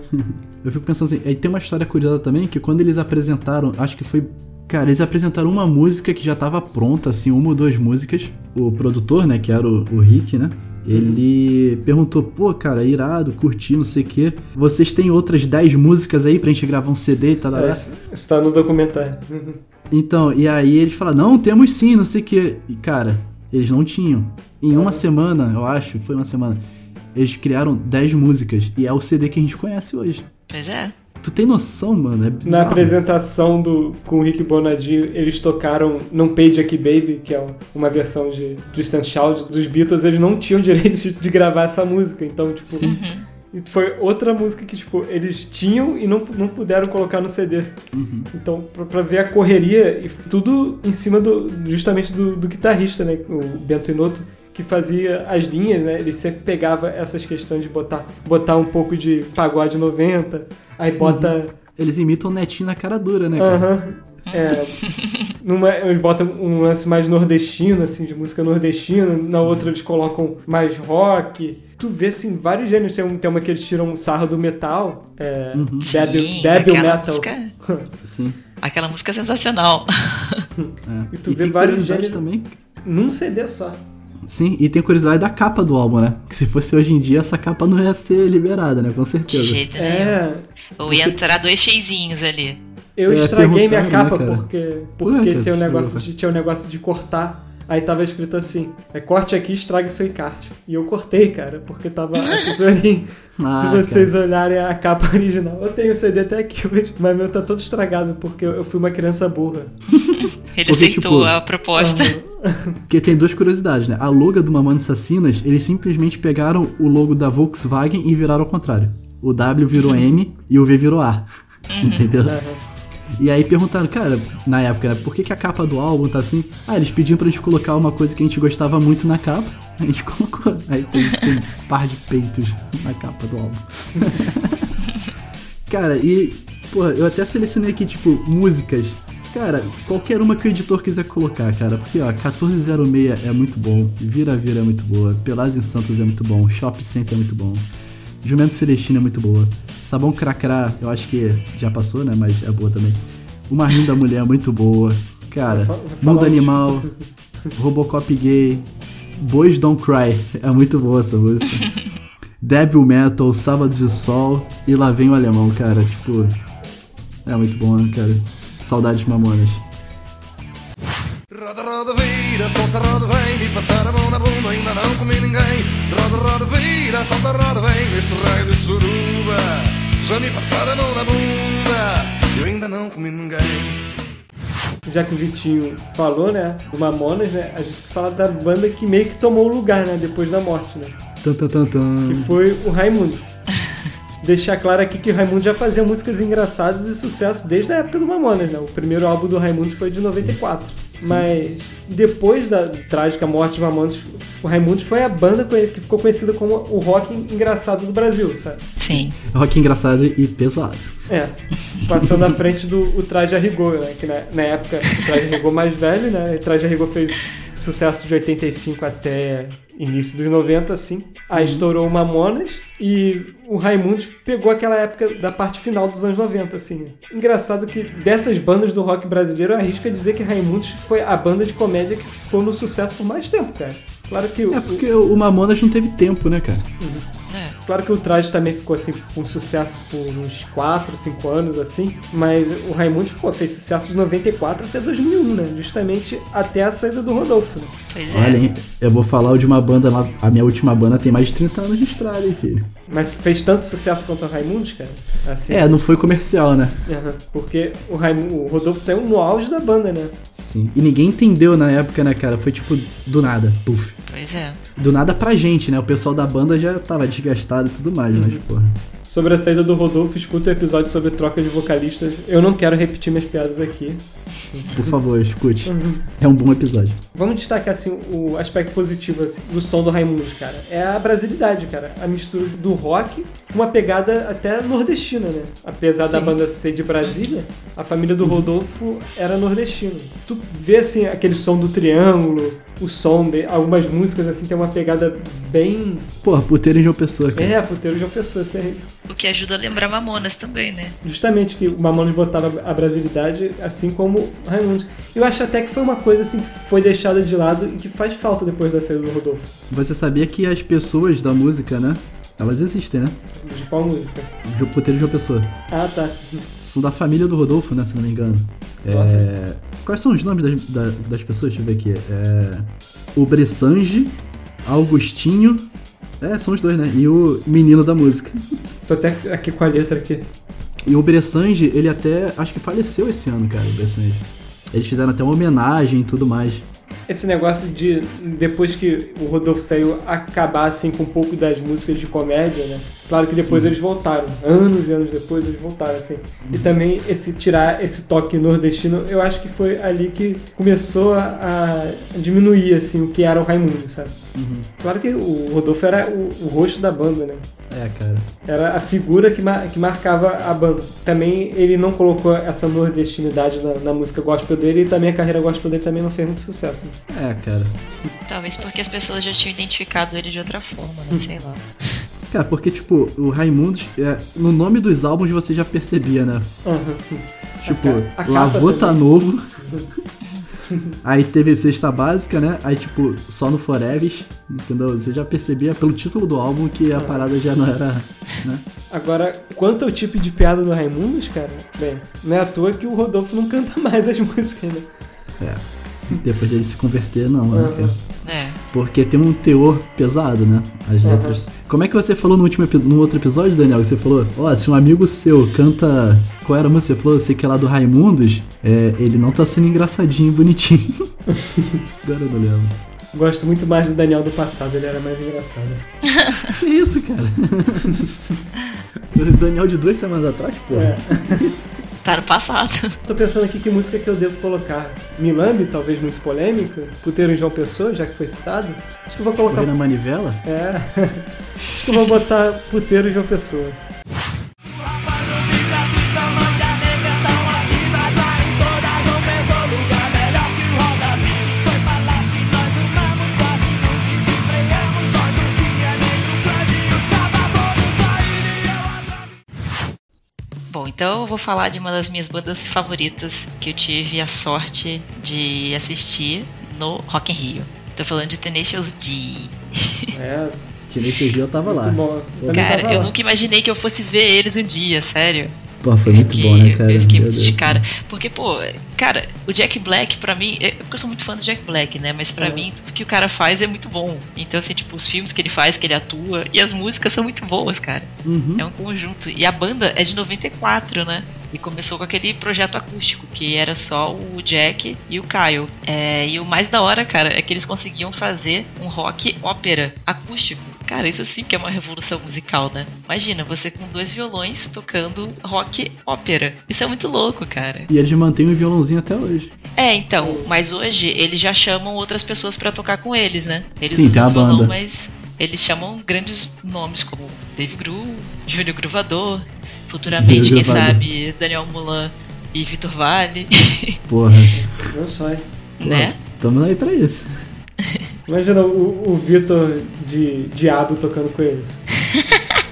Eu fico pensando assim, aí tem uma história curiosa também, que quando eles apresentaram, acho que foi. Cara, eles apresentaram uma música que já tava pronta, assim, uma ou duas músicas. O produtor, né, que era o, o Rick, né? Ele perguntou, pô, cara, irado, curti, não sei o quê. Vocês têm outras 10 músicas aí pra gente gravar um CD e tal? É, isso isso tá no documentário. Então, e aí eles falaram, não, temos sim, não sei o quê. E, cara, eles não tinham. Em uma semana, eu acho, foi uma semana, eles criaram 10 músicas. E é o CD que a gente conhece hoje. Pois é. Tu tem noção, mano? É Na apresentação do, com o Rick Bonadio, eles tocaram Não Page Aqui Baby, que é uma versão de Tristan Shout dos Beatles. Eles não tinham direito de, de gravar essa música. Então, tipo, Uhum. Foi outra música que, tipo, eles tinham e não, não puderam colocar no CD. Uhum. Então, pra, pra ver a correria, e tudo em cima do justamente do, do guitarrista, né? O Bento Inoto, que fazia as linhas, né? Ele sempre pegava essas questões de botar, botar um pouco de pagode 90, aí bota. Eles imitam o Netinho na cara dura, né, cara? Aham. É, numa, eles botam um lance mais nordestino, assim, de música nordestina, na outra eles colocam mais rock. Tu vê, assim, vários gêneros. Tem, um, tem uma que eles tiram um sarro do metal, é, Uhum. Debil, Sim, Debil aquela Metal. música- Sim. Aquela música é sensacional. É. E tu vê tem vários gêneros- também. Num CD só. Sim, e tem curiosidade da capa do álbum, né? Que se fosse hoje em dia, essa capa não ia ser liberada, né? Com De certeza. jeito nenhum. É, Ou ia entrar dois cheizinhos ali. Eu É, estraguei minha capa né, cara? porque, porque cara, tem um negócio de, tinha um negócio de cortar. Aí tava escrito assim: é, corte aqui, estrague seu encarte. E eu cortei, cara, porque tava a tesourinha. Ah, Se vocês olharem a capa original, eu tenho o CD até aqui hoje, mas meu tá todo estragado porque eu fui uma criança burra. Ele Porque, aceitou tipo, a proposta. Porque tem duas curiosidades, né? A logo do Mamonas Assassinas, eles simplesmente pegaram o logo da Volkswagen e viraram ao contrário. O W virou M e o V virou A. Entendeu? E aí perguntaram, cara, na época, né, por que, que a capa do álbum tá assim? Ah, eles pediam pra gente colocar uma coisa que a gente gostava muito na capa. A gente colocou. Aí tem, tem um par de peitos na capa do álbum. cara, e, pô, eu até selecionei aqui, tipo, músicas. Cara, qualquer uma que o editor quiser colocar, cara. Porque, ó, 1406 é muito bom. Vira Vira é muito boa. Pelas em Santos é muito bom. Shop Center é muito bom. Jumento Celestino é muito boa. Sabão Cracrá, eu acho que já passou, né? Mas é boa também. O Marrinho da Mulher é muito boa. Cara, Mundo um Animal, Robocop Gay, Boys Don't Cry. É muito boa essa música. Devil Metal, Sábado de Sol e Lá Vem o Alemão, cara. Tipo, é muito bom, né, cara? Saudades mamonas. Roda, roda, vira, solta, roda, vem passar a mão na bunda, ainda não comi ninguém Roda, roda, vira, solta, roda, vem raio de suruba Já me passaram a mão na bunda Eu ainda não comi ninguém Já que o Vitinho falou, né, do Mamonas, né, a gente fala da banda que meio que tomou o lugar, né, depois da morte, né, Tan, tan, tan, tan. que foi o Raimundo. Deixar claro aqui que o Raimundo já fazia músicas engraçadas e sucesso desde a época do Mamonas, né? O primeiro álbum do Raimundo foi de 94. Mas depois da trágica morte de Mamonas, o Raimundo foi a banda que ficou conhecida como o rock engraçado do Brasil, sabe? Sim. Rock engraçado e pesado. É, passando à frente do o Traje a Rigor, né? Que na, na época o Traje a Rigor mais velho, né? O Traje a Rigor fez sucesso de 85 até início dos 90, assim. Aí estourou o Mamonas e o Raimundos pegou aquela época da parte final dos anos 90, assim. Engraçado que dessas bandas do rock brasileiro, arrisca dizer que Raimundos foi a banda de comédia que ficou no sucesso por mais tempo, cara. Claro que o, É porque o Mamonas não teve tempo, né, cara? É. Claro que o traje também ficou assim com sucesso por uns 4, 5 anos assim, mas o Raimundo ficou, fez sucesso de 94 até 2001, né? Justamente até a saída do Rodolfo, né? Pois é. Olha, hein, eu vou falar de uma banda lá. A minha última banda tem mais de 30 anos de estrada, hein, filho? Mas fez tanto sucesso quanto o Raimundo, cara? Assim, É, não foi comercial, né? porque o, Raimundo, o Rodolfo saiu no auge da banda, né? Sim. E ninguém entendeu na época, né, cara? Foi tipo do nada, puf. Pois é. Do nada pra gente, né? O pessoal da banda já tava desgastado e tudo mais, mas, porra. Sobre a saída do Rodolfo, escuta o episódio sobre troca de vocalistas. Eu não quero repetir minhas piadas aqui. Por favor, escute. É um bom episódio. Vamos destacar assim o aspecto positivo assim, do som do Raimundos, cara. É a brasilidade, cara. A mistura do rock com uma pegada até nordestina, né? Apesar da Sim. banda ser de Brasília, a família do Rodolfo era nordestina. Tu vê assim aquele som do triângulo, o som de algumas músicas assim tem uma pegada bem Porra, puteiro em João Pessoa, cara. é, puteiro de uma pessoa, isso é isso. O que ajuda a lembrar Mamonas também, né? Justamente que o Mamonas botava a brasilidade assim como o Raimundos. Eu acho até que foi uma coisa assim que foi deixada de lado e que faz falta depois da saída do Rodolfo. Você sabia que as pessoas da música, né? Elas existem, né? De qual música? Jo- Puteiro em João Pessoa. Ah, tá. São da família do Rodolfo, né? Se não me engano. Nossa. É... Quais são os nomes das, da- das pessoas? Deixa eu ver aqui. É... O Bressange, Augustinho. É, são os dois, né? E o menino da música. Tô até aqui com a letra aqui. E o Bressange, ele até. Acho que faleceu esse ano, cara, o Bressange. Eles fizeram até uma homenagem e tudo mais. Esse negócio de, depois que o Rodolfo saiu, acabar assim com um pouco das músicas de comédia, né? Claro que depois eles voltaram. Anos e anos depois eles voltaram, assim. E também esse tirar esse toque nordestino, eu acho que foi ali que começou a, a diminuir, assim, o que era o Raimundo, sabe? Claro que o Rodolfo era o, o rosto da banda, né? É, cara. Era a figura que, mar- que marcava a banda. Também ele não colocou essa nordestinidade na, na música gospel dele e também a carreira gospel dele também não fez muito sucesso. Né? É, cara. Talvez porque as pessoas já tinham identificado ele de outra forma, né? Sei lá. Cara, porque, tipo, o Raimundos, é, no nome dos álbuns você já percebia, né? Tipo, a capa Lavô tá novo. Aí teve Sexta Básica, né? Aí, tipo, só no Forever, entendeu? Você já percebia pelo título do álbum que a parada já não era, né? Agora, quanto ao tipo de piada do Raimundos, cara, bem, não é à toa que o Rodolfo não canta mais as músicas, né? É. Depois dele se converter, não, né? Uhum. cara? É. Porque tem um teor pesado, né? As Uhum. letras. Como é que você falou no último no outro episódio, Daniel? Que você falou, ó, se um amigo seu canta. Qual era a música? Você falou, sei que é lá do Raimundos, é, ele não tá sendo engraçadinho e bonitinho. Agora eu não lembro. Gosto muito mais do Daniel do passado, ele era mais engraçado. Que isso, cara? o Daniel de duas semanas atrás, pô. É. Tá no passado. Tô pensando aqui que música que eu devo colocar. Milambi, talvez muito polêmica. Puteiro em João Pessoa, já que foi citado. Acho que eu vou colocar. Na manivela? É. Acho que eu vou botar Puteiro em João Pessoa. Então eu vou falar de uma das minhas bandas favoritas que eu tive a sorte de assistir no Rock in Rio. Tô falando de Tenacious D. É, esse dia, eu tava lá. muito bom. Também Cara, tava eu lá. nunca imaginei que eu fosse ver eles um dia, sério. Pô, foi muito Fiquei- bom, né, cara? Eu fiquei Meu muito Deus. de cara. Porque, pô, cara, o Jack Black, pra mim, é porque eu sou muito fã do Jack Black, né? Mas pra Uhum. mim, tudo que o cara faz é muito bom. Então, assim, tipo, os filmes que ele faz, que ele atua, e as músicas são muito boas, cara. Uhum. É um conjunto. E a banda é de 94, né? E começou com aquele projeto acústico, que era só o Jack e o Kyle. É, e o mais da hora, cara, é que eles conseguiam fazer um rock ópera acústico. Cara, isso sim que é uma revolução musical, né? Imagina, você com dois violões tocando rock ópera. Isso é muito louco, cara. E eles mantêm o violãozinho até hoje. É, então, mas hoje eles já chamam outras pessoas pra tocar com eles, né? Eles Sim, tem usam a violão, banda. mas eles chamam grandes nomes como Dave Gru, Júnior Gruvador, futuramente, quem Gruvador. sabe, Daniel Mulan e Vitor Vale, Porra, Não sai. né? tamo aí pra isso. Imagina o, o Vitor de Diabo tocando com ele.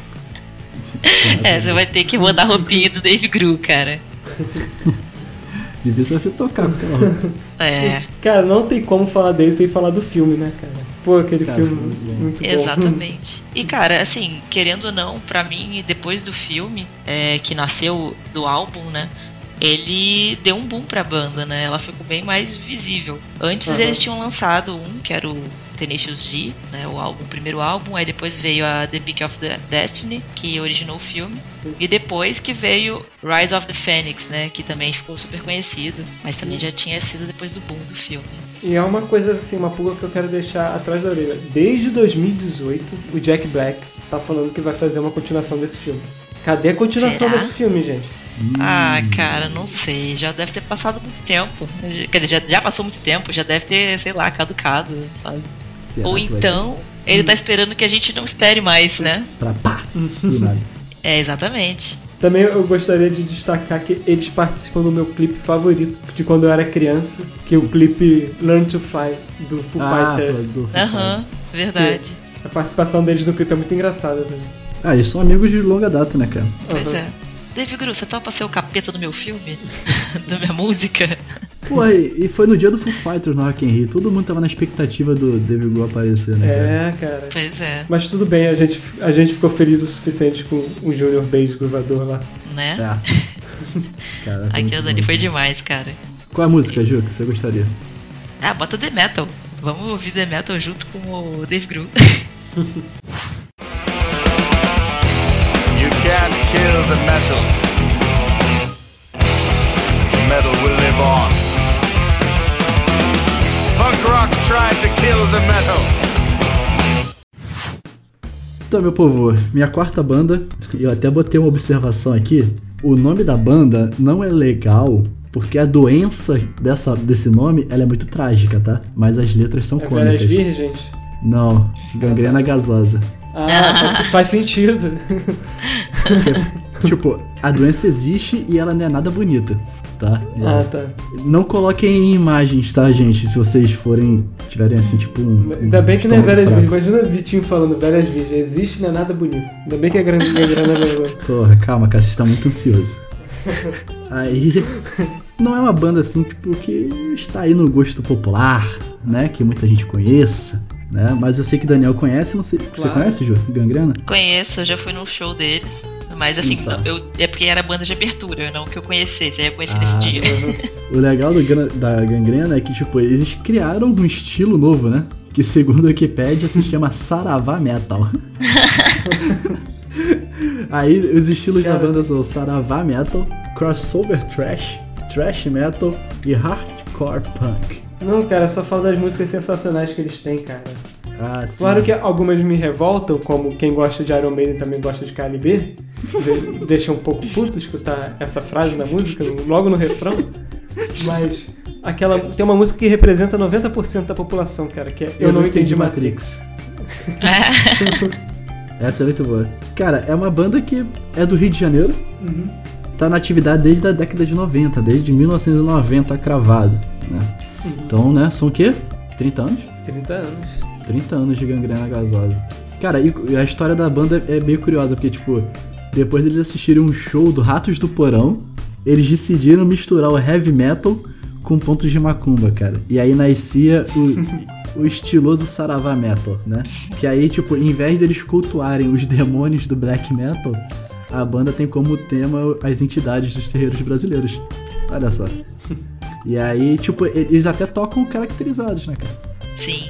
É, você vai ter que mandar a roupinha do Dave Gru, cara. Difícil você tocar com aquela roupa. É, Cara, não tem como falar dele sem falar do filme, né, cara? Pô, aquele Cara, filme muito bom. muito bom. exatamente. E cara, assim, querendo ou não, pra mim, depois do filme, é, que nasceu do álbum, né? Ele deu um boom pra banda, né? Ela ficou bem mais visível. Antes Aham. eles tinham lançado um, que era o Tenacious D, né? O álbum, o primeiro álbum. Aí depois veio a The Peak of the Destiny, que originou o filme. E depois que veio Rise of the Phoenix, né? Que também ficou super conhecido. Mas também já tinha sido depois do boom do filme. E é uma coisa assim, uma pulga que eu quero deixar atrás da orelha. Desde 2018, o Jack Black tá falando que vai fazer uma continuação desse filme. Cadê a continuação Será? desse filme, gente? Ah, cara, não sei. Já deve ter passado muito tempo. Quer dizer, já, já passou muito tempo, já deve ter, sei lá, caducado, sabe? Será Ou então, ele tá esperando que a gente não espere mais, né? Pra pá! Do nada. É, exatamente. Também eu gostaria de destacar que eles participam do meu clipe favorito de quando eu era criança, que é o clipe Learn to Fly do Foo Ah, Fighters. Aham, verdade. A participação deles no clipe é muito engraçada também. Ah, eles são amigos de longa data, né, cara? Pois Aham. é. Dave Gru, você topa ser o capeta do meu filme? da minha música? Pô, e foi no dia do Foo Fighters no Rock in Rio. Todo mundo tava na expectativa do David Grohl aparecer, né? É, cara. Pois é, Mas tudo bem, a gente, a gente ficou feliz o suficiente com o Junior Bass Gruvador lá. né? É. Cara, Aquilo dali foi demais, cara. Qual a música, Ju, que você gostaria? Ah, bota The Metal. Vamos ouvir The Metal junto com o Dave Gru. kill the metal. Metal will live on. Punk rock tried to kill the metal. Então, meu povo, minha quarta banda, eu até botei uma observação aqui. O nome da banda não é legal, porque a doença dessa, desse nome ela é muito trágica, tá? Mas as letras são É cômicas. Virgens? Não, gangrena gasosa. Ah, faz, faz sentido. tipo, a doença existe e ela não é nada bonita, tá? ah, tá. Não coloquem em imagens, tá, gente? Se vocês forem, tiverem assim, tipo um. Ainda bem que não é Velhas. Virgens. Imagina o Vitinho falando Velhas Virgens. Existe, não é nada bonito. Ainda bem que é grande gangrena gasosa. Porra, calma, cara, você está muito ansioso. Aí. não é uma banda assim, tipo, que está aí no gosto popular, né? Que muita gente conheça, né? Mas eu sei que Daniel conhece, não sei. Você Claro. conhece, Ju? Gangrena? Conheço, eu já fui no show deles. Mas assim, Então. eu, é porque era banda de abertura, não que eu conhecesse. Aí eu conheci Ah, nesse dia. O legal do da Gangrena é que, tipo, eles criaram um estilo novo, né? Que segundo a Wikipedia se chama Saravá Metal. Aí os estilos da Cara. banda são Saravá Metal, Crossover Trash, Trash Metal e Hardcore Punk. Não, cara, só fala das músicas sensacionais que eles têm, cara. Ah, sim. Claro que algumas me revoltam, como quem gosta de Iron Maiden também gosta de KLB. De- deixa um pouco puto escutar essa frase na música, logo no refrão. Mas aquela tem uma música que representa 90% da população, cara, que é Eu, Não Entendi Matrix. Essa é muito boa. Cara, é uma banda que é do Rio de Janeiro. Uhum. Tá na atividade desde a década de 90, desde 1990 cravado, né? Então, né, são o quê? 30 anos? 30 anos. 30 anos de gangrena gasosa. Cara, e a história da banda é meio curiosa, porque, tipo, depois eles assistirem um show do Ratos do Porão, eles decidiram misturar o heavy metal com pontos de macumba, cara. E aí nascia o, o estiloso saravá metal, né? Que aí, tipo, em vez deles cultuarem os demônios do black metal, a banda tem como tema as entidades dos terreiros brasileiros. Olha só. E aí, tipo, eles até tocam caracterizados, né, cara? Sim.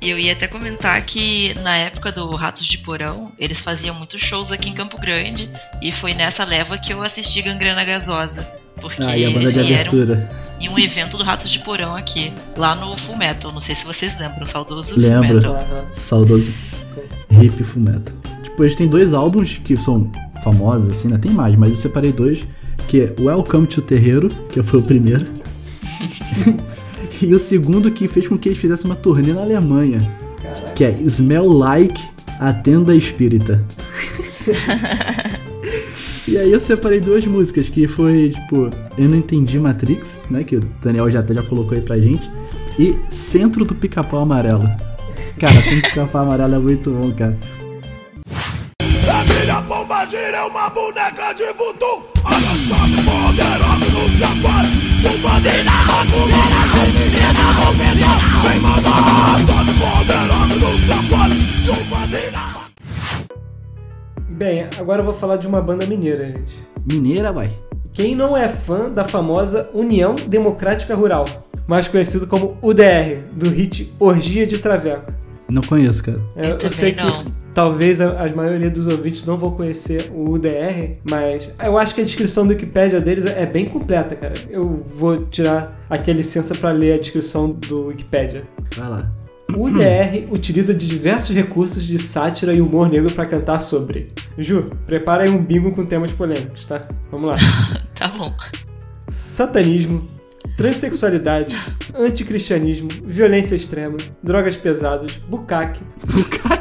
Eu ia até comentar que na época do Ratos de Porão, eles faziam muitos shows aqui em Campo Grande. E foi nessa leva que eu assisti Gangrena Gasosa. Porque Ah, e a banda eles de vieram abertura. em um evento do Ratos de Porão aqui, lá no Full Metal. Não sei se vocês lembram, saudoso Lembro. Full Metal. Saudoso Hip Fullmetal. Tipo, eles têm dois álbuns que são famosos, assim, né? Tem mais, mas eu separei dois. Que é Welcome to Terreiro, que foi o primeiro. e o segundo que fez com que eles fizessem uma turnê na Alemanha. Caraca. Que é Smell Like a Tenda Espírita. e aí eu separei duas músicas, que foi, tipo, Eu Não Entendi Matrix, né? Que o Daniel já até já colocou aí pra gente. E Centro do Pica-Pau Amarelo. Cara, Centro do Pica-Pau Amarelo é muito bom, cara. A minha pomba gira é uma boneca de voodoo Olha só que poderoso nos trabalhos Chumbadinha na roculina, roupinha na roupinha Vem mandar, todo poderoso nos trabalhos Chumbadinha Bem, agora eu vou falar de uma banda mineira, gente. Mineira, vai. Quem não é fã da famosa União Democrática Rural, mais conhecido como UDR, do hit Orgia de Traveco. Não conheço, cara. É, Eu também sei não. que talvez a, a maioria dos ouvintes não vão conhecer o UDR, mas eu acho que a descrição do Wikipedia deles é bem completa, cara. Eu vou tirar aqui a licença para ler a descrição do Wikipedia. Vai lá. O UDR utiliza de diversos recursos de sátira e humor negro para cantar sobre. Ju, prepara aí um bingo com temas polêmicos, tá? Vamos lá. Tá bom. Satanismo, transexualidade, anticristianismo, violência extrema, drogas pesadas, bucaque, Bukaki.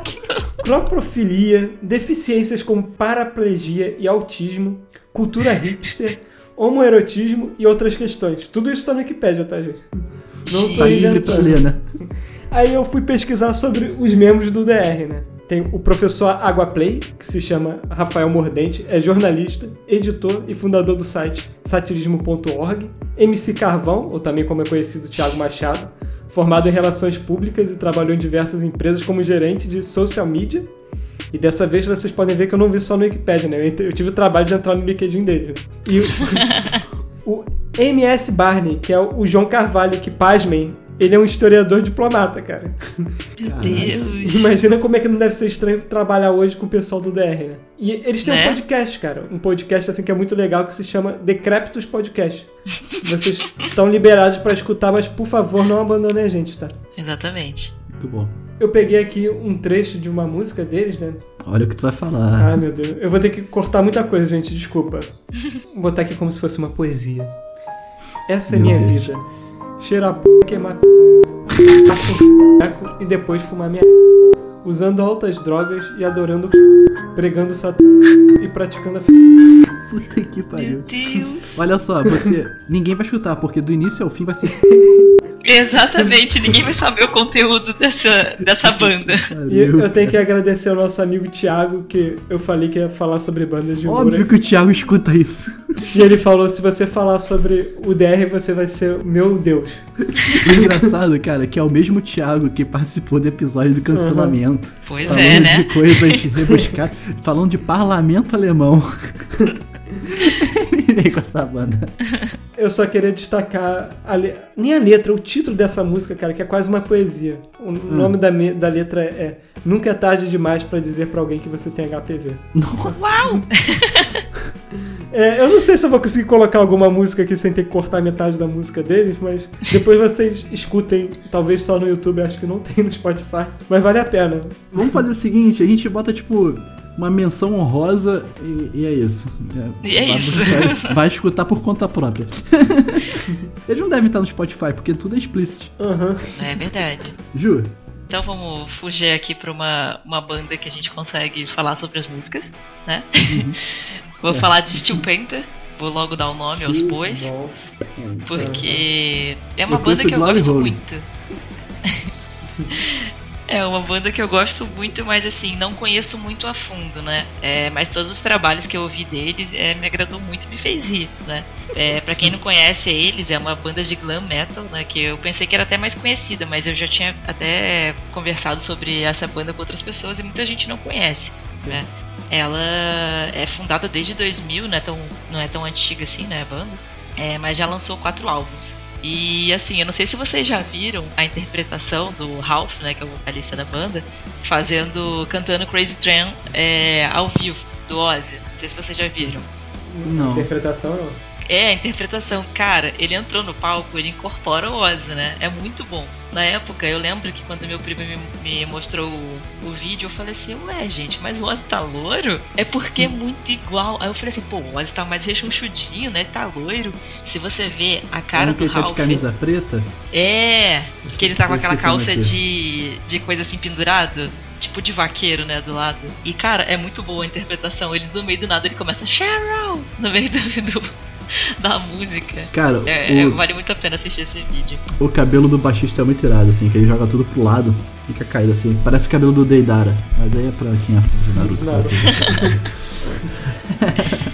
Croprofilia, deficiências como paraplegia e autismo, cultura hipster, homoerotismo e outras questões. Tudo isso tá no Wikipedia, tá, gente? Não tô Tá livre pra ler, né? Aí eu fui pesquisar sobre os membros do DR, né? Tem o professor Aguaplay, que se chama Rafael Mordente, é jornalista, editor e fundador do site satirismo.org. MC Carvão, ou também como é conhecido Thiago Machado, formado em relações públicas e trabalhou em diversas empresas como gerente de social media. E dessa vez vocês podem ver que eu não vi só no Wikipedia, né? Eu tive o trabalho de entrar no LinkedIn dele. E o, o MS Barney, que é o João Carvalho, que, pasmem, ele é um historiador diplomata, cara. Meu. Deus. Imagina como é que não deve ser estranho trabalhar hoje com o pessoal do DR, né? E eles têm um Né? podcast, cara. Um podcast assim que é muito legal que se chama Decréptos Podcast. Vocês estão liberados pra escutar, mas por favor, não abandonem a gente, tá? Exatamente. Muito bom. Eu peguei aqui um trecho de uma música deles, né? Olha o que tu vai falar. Ai, meu Deus. Eu vou ter que cortar muita coisa, gente. Desculpa. Vou botar aqui como se fosse uma poesia. Essa é Meu minha Deus. vida. Cheirar p... queimar p... e depois fumar minha usando altas drogas e adorando p... pregando satã e praticando a f... Puta que pariu. Meu Deus. Olha só, você. Ninguém vai chutar, porque do início ao fim vai ser. Exatamente, ninguém vai saber o conteúdo dessa, dessa banda. E eu tenho que agradecer ao nosso amigo Thiago, que eu falei que ia falar sobre bandas de humor. Óbvio que o Thiago escuta isso. E ele falou: se você falar sobre o DR, você vai ser meu Deus. O engraçado, cara, é que é o mesmo Thiago que participou do episódio do cancelamento. Pois falando é, né? de coisas rebuscadas. falando de parlamento alemão. Com essa banda. Eu só queria destacar a le- nem a letra, o título dessa música, cara, que é quase uma poesia. O nome da, me- da letra é Nunca é tarde demais pra dizer pra alguém que você tem HPV. Nossa. Uau! É, eu não sei se eu vou conseguir colocar alguma música aqui sem ter que cortar metade da música deles, mas depois vocês escutem, talvez só no YouTube, acho que não tem no Spotify, mas vale a pena. Vamos fazer o seguinte, a gente bota tipo uma menção honrosa e, e é isso. E é vai, isso. Vai, vai escutar por conta própria. Eles não devem estar no Spotify, porque tudo é explícito. Aham. É verdade. Ju, Então vamos fugir aqui pra uma, uma banda que a gente consegue falar sobre as músicas, né? Vou falar de Steel Panther. Vou logo dar o nome aos bois. Porque é uma Eu banda que eu Glory gosto Hole. muito. É uma banda que eu gosto muito, mas assim, não conheço muito a fundo, né? É, mas todos os trabalhos que eu ouvi deles é, me agradou muito e me fez rir, né? É, pra quem não conhece eles, é uma banda de glam metal, né? Que eu pensei que era até mais conhecida, mas eu já tinha até conversado sobre essa banda com outras pessoas e muita gente não conhece, né? Ela é fundada desde 2000, não é tão, não é tão antiga assim, né, a banda? É, mas já lançou quatro álbuns. E assim, eu não sei se vocês já viram a interpretação do Ralph, né, que é o vocalista da banda, fazendo, cantando Crazy Train é, ao vivo, do Ozzy. Não sei se vocês já viram. Não. Interpretação não. É, a interpretação, cara, ele entrou no palco, ele incorpora o Ozzy, né? É muito bom. Na época, eu lembro que quando meu primo me, me mostrou o, o vídeo, eu falei assim, ué, gente, mas o Ozzy tá loiro? É porque é muito igual. Aí eu falei assim, pô, o Ozzy tá mais rechonchudinho, né? Tá loiro. Se você vê a cara do que ele tá de Ralph... camisa preta? É, que ele tá com aquela calça de, de coisa assim pendurado, tipo de vaqueiro, né, do lado. E cara, é muito boa a interpretação. Ele do meio do nada ele começa Cheryl no meio do, do- da música. Cara, É, é, o, vale muito a pena assistir esse vídeo. o cabelo do baixista é muito irado, assim, que ele joga tudo pro lado, fica caído assim. Parece o cabelo do Deidara, mas aí é pra quem é fã de Naruto. Naruto.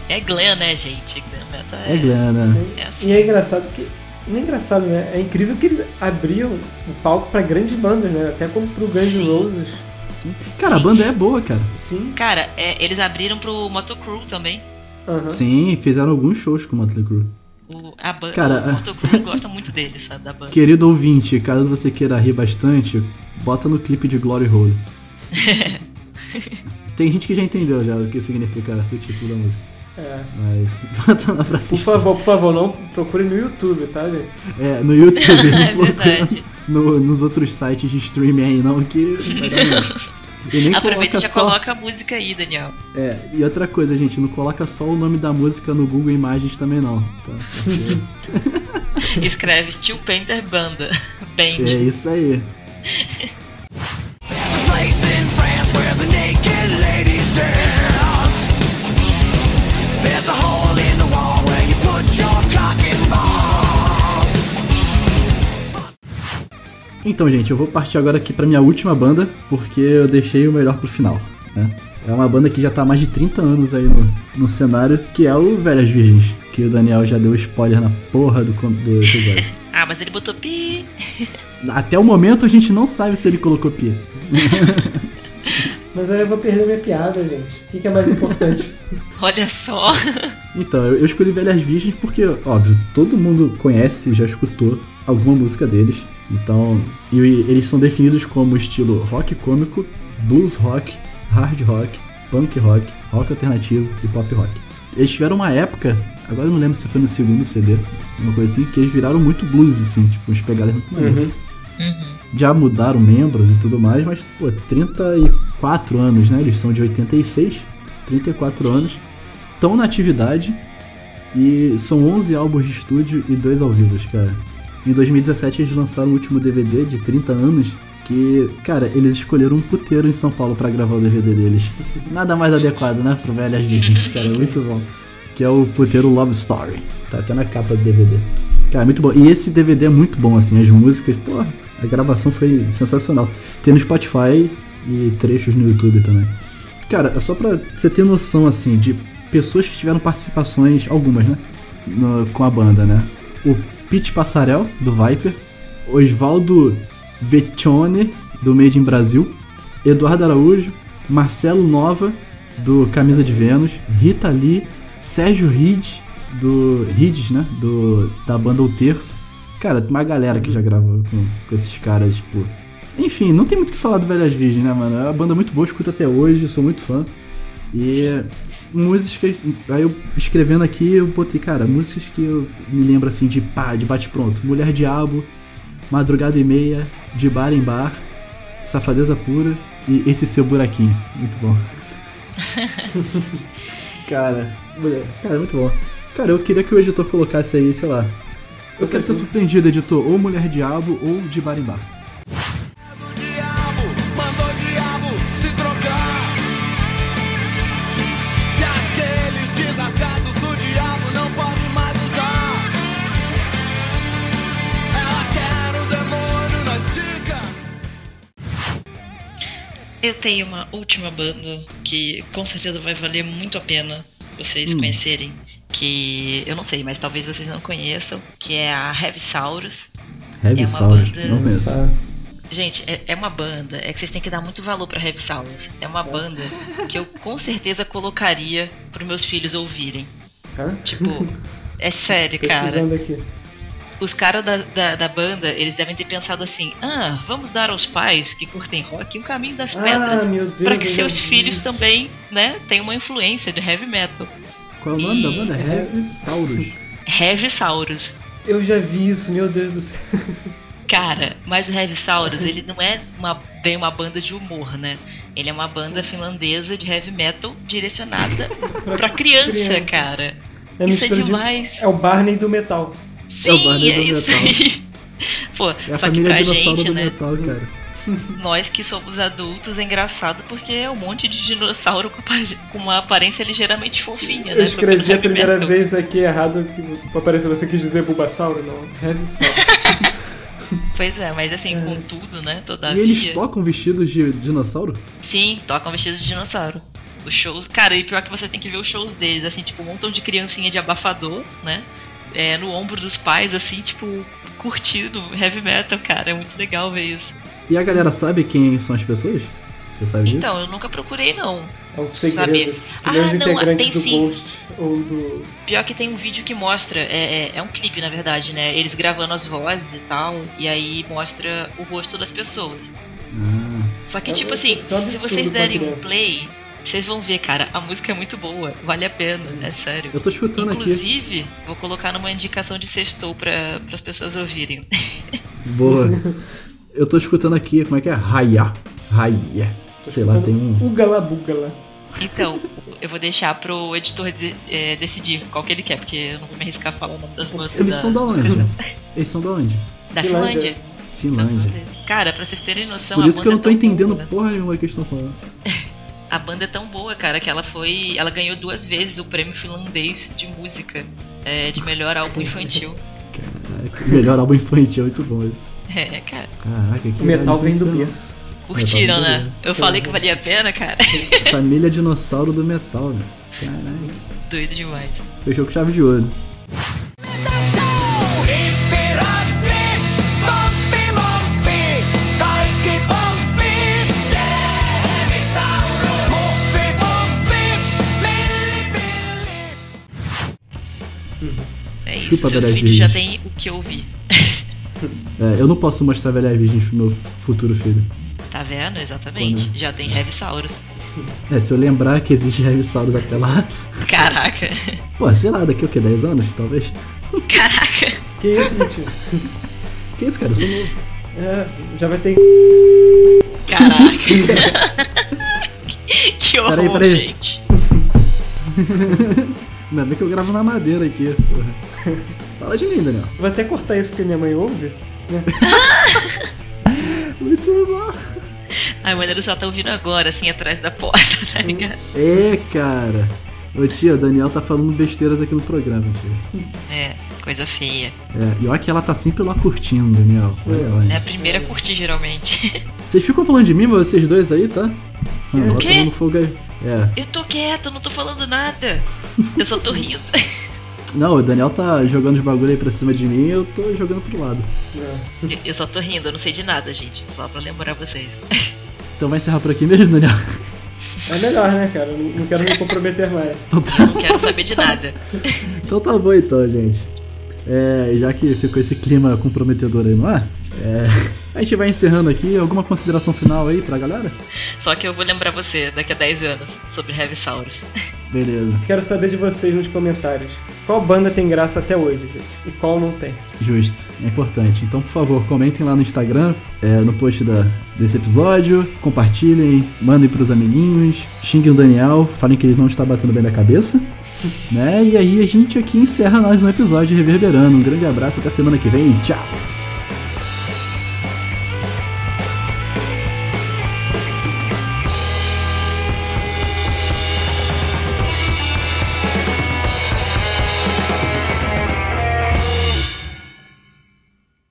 É glam, né, gente? Glam metal É grana. é assim. E é engraçado que. Não é engraçado, né? É incrível que eles abriam o palco pra grandes bandas, né? Até como pro Guns N' Sim. Roses. Sim. Cara, a Sim. banda é boa, cara. Sim. Cara, é, eles abriram pro Motocrew também. Aham. Sim, fizeram alguns shows com o Motley Crue. O, a ba- Cara, o Motocrew gosta muito deles, sabe, da banda. Querido ouvinte, caso você queira rir bastante, bota no clipe de Glory Hole. Tem gente que já entendeu já o que significa o título da música. É. Mas bota lá pra Por assistir. favor, por favor, não procure no YouTube, tá, gente? É, no YouTube, É verdade. no- nos outros sites de streaming aí não, que E Aproveita e coloca já só... coloca a música aí, Daniel. É, e outra coisa, gente, não coloca só o nome da música no Google Imagens também não, tá? Porque Escreve Steel Painter Banda. Band. é isso aí. There's a place in France where the naked ladies dance. Então, gente, eu vou partir agora aqui pra minha última banda, porque eu deixei o melhor pro final, né? É uma banda que já tá há mais de 30 anos aí no, no cenário, que é o Velhas Virgens, que o Daniel já deu spoiler na porra do, do episódio. Ah, mas ele botou pi. Até o momento a gente não sabe se ele colocou pi. Mas aí eu vou perder minha piada, gente. O que, que é mais importante? Olha só. Então, eu, eu escolhi Velhas Virgens porque, óbvio, todo mundo conhece, já escutou alguma música deles. Então, e eles são definidos como estilo rock cômico, blues rock, hard rock, punk rock, rock alternativo e pop rock. Eles tiveram uma época, agora eu não lembro se foi no segundo CD, uma coisa assim, que eles viraram muito blues, assim, tipo, uns pegadas muito maneiras. Uhum. Já mudaram membros e tudo mais, mas, pô, 34 anos, né? Eles são de 86, 34 anos, estão na atividade e são 11 álbuns de estúdio e dois ao vivo, cara. Em 2017 eles lançaram o último DVD de 30 anos, que, cara, eles escolheram um puteiro em São Paulo pra gravar o DVD deles. Nada mais adequado, né, pro Velhas Virgens, cara, muito bom. que é o puteiro Love Story. Tá até na capa do DVD. Cara, muito bom. E esse DVD é muito bom, assim, as músicas, pô, a gravação foi sensacional. Tem no Spotify e trechos no YouTube também. Cara, é só pra você ter noção, assim, de pessoas que tiveram participações, algumas, né? no- com a banda, né? O Pete Passarel, do Viper. Osvaldo Vecchione, do Made in Brasil. Eduardo Araújo. Marcelo Nova, do Camisa de Vênus. Rita Lee. Sérgio Reed, do Reeds, né? Do, da banda O Terço. Cara, uma galera que já gravou com, com esses caras, tipo. Enfim, não tem muito o que falar do Velhas Virgens, né, mano? É uma banda muito boa, escuto até hoje, sou muito fã. E músicas. Aí eu escrevendo aqui, eu botei, cara, músicas que eu me lembro assim de pá, de bate-pronto. Mulher Diabo, Madrugada e Meia, De Bar em Bar, Safadeza Pura e Esse Seu Buraquinho. Muito bom. cara, mulher, cara, muito bom. Cara, eu queria que o editor colocasse aí, sei lá. Eu quero ser surpreendido, editor, ou Mulher Diabo ou De Bar em Bar. Eu tenho uma última banda que com certeza vai valer muito a pena vocês Hum. conhecerem. Que eu não sei, mas talvez vocês não conheçam, que é a Heavy Saurus. Heavy É uma banda- não. Tá. Gente, é, é uma banda, é que vocês têm que dar muito valor pra Heavy Saurus. É uma banda que eu com certeza colocaria pros meus filhos ouvirem. Hã? Tipo, é sério, cara. Aqui. Os caras da, da, da banda, eles devem ter pensado assim: ah, vamos dar aos pais que curtem rock um caminho das Ah, pedras. Deus, Pra que eu seus vi filhos também, né, tenham uma influência de heavy metal. Qual é o nome da banda? Heavy Saurus. Heavy Saurus. Eu já vi isso, meu Deus do céu. Cara, mas o Heavy Saurus, ele não é uma, bem uma banda de humor, né? Ele é uma banda finlandesa de heavy metal direcionada pra criança, criança. cara. É Isso é mistura de- demais. É o Barney do metal. Sim, É é do isso metal. aí. Pô, É só que pra gente, do né? metal, cara. Nós que somos adultos é engraçado porque é um monte de dinossauro com, uma aparência ligeiramente fofinha, Eu né? escrevi a primeira metal. vez aqui errado que apareceu você quis dizer Bulbasauro, não. Heavy Sauro. Pois é, mas assim, com tudo, né? E Todavia. eles tocam vestidos de dinossauro? Sim, tocam vestidos de dinossauro. Os shows. Cara, e pior que você tem que ver os shows deles, assim, tipo, um montão de criancinha de abafador, né? É, no ombro dos pais, assim, tipo, curtindo heavy metal, cara. É muito legal ver isso. E a galera sabe quem são as pessoas? Você sabe disso? Então, eu nunca procurei, não. É um segredo. Sabe? Que Ah, não, tem do sim. Ghost ou do. Pior que tem um vídeo que mostra, é, é, é um clipe na verdade, né? Eles gravando as vozes e tal, e aí mostra o rosto das pessoas. Ah, Só que, É- tipo assim, se vocês derem um play, vocês vão ver, cara, a música é muito boa, vale a pena, é sério. eu tô escutando aqui. Inclusive, vou colocar numa indicação de sextou para as pessoas ouvirem. Boa. Eu tô escutando aqui, como é que é? Raia. Raia. Sei lá, tem um. Ugala Bugala. Então, eu vou deixar pro editor de- é, decidir qual que ele quer, porque eu não vou me arriscar a falar o nome das bandas. Eles são da músicas onde? dela. Eles são da onde? Da Finlândia. Finlândia. Finlândia. Cara, pra vocês terem noção, Por a isso que eu não tô é entendendo boa. porra nenhuma que eles estão falando. A banda é tão boa, cara, que ela foi. Ela ganhou duas vezes o prêmio finlandês de música. é, de melhor álbum infantil. Caraca, melhor álbum infantil, muito bom isso. É, cara. Caraca, que O metal vem do berço. Curtiram, né? Eu falei que valia a pena, cara. Família dinossauro do metal, né? Caralho. Doido demais. Fechou com chave de ouro. Chupa, Seus filhos já têm o que ouvir. É, eu não posso mostrar Velha Virgem pro meu futuro filho. Tá vendo? Exatamente. Quando- Já tem Heavy Saurus. É, se eu lembrar que existe Heavy Saurus até lá. Caraca. Pô, sei lá, daqui o quê? 10 anos, talvez? Caraca. Que isso, mentira? Que isso, cara? Eu sou novo. É, já vai ter. Caraca. que horror, Peraí, peraí. gente. Ainda bem que eu gravo na madeira aqui, porra. Fala de mim, Daniel. Vou até cortar isso porque minha mãe ouve. né? Muito bom. Ai, maneiro só tá ouvindo agora, assim, atrás da porta, tá ligado? É, cara. Ô tia, Daniel tá falando besteiras aqui no programa, tia. É, coisa feia. É, e olha que ela tá sempre lá curtindo, Daniel. Olha, olha. É a primeira a curtir, geralmente. Vocês ficam falando de mim, vocês dois aí, tá? Ah, O quê? no fogo aí. É. Eu tô quieta, não tô falando nada. Eu só tô rindo. Não, o Daniel tá jogando os bagulho aí pra cima de mim e eu tô jogando pro lado. Não. Eu- Eu só tô rindo, eu não sei de nada, gente. Só pra lembrar vocês. Então vai encerrar por aqui mesmo, Daniel? É melhor, né, cara? Eu Não não quero me comprometer mais. Então tá, Não quero saber de nada. então tá bom então, gente. É, já que ficou esse clima comprometedor aí no ar, é, a gente vai encerrando aqui. Alguma consideração final aí pra galera? Só que eu vou lembrar você daqui a 10 anos sobre Heavy Saurus. Beleza, Quero saber de vocês nos comentários. Qual banda tem graça até hoje, gente? E qual não tem? justo, é importante. Então, por favor, comentem lá no Instagram, é, no post da, desse episódio, compartilhem, mandem pros amiguinhos, xinguem o Daniel, falem que ele não está batendo bem da cabeça. Né? E aí a gente aqui encerra mais um episódio reverberando. Um grande abraço, até semana que vem. Tchau!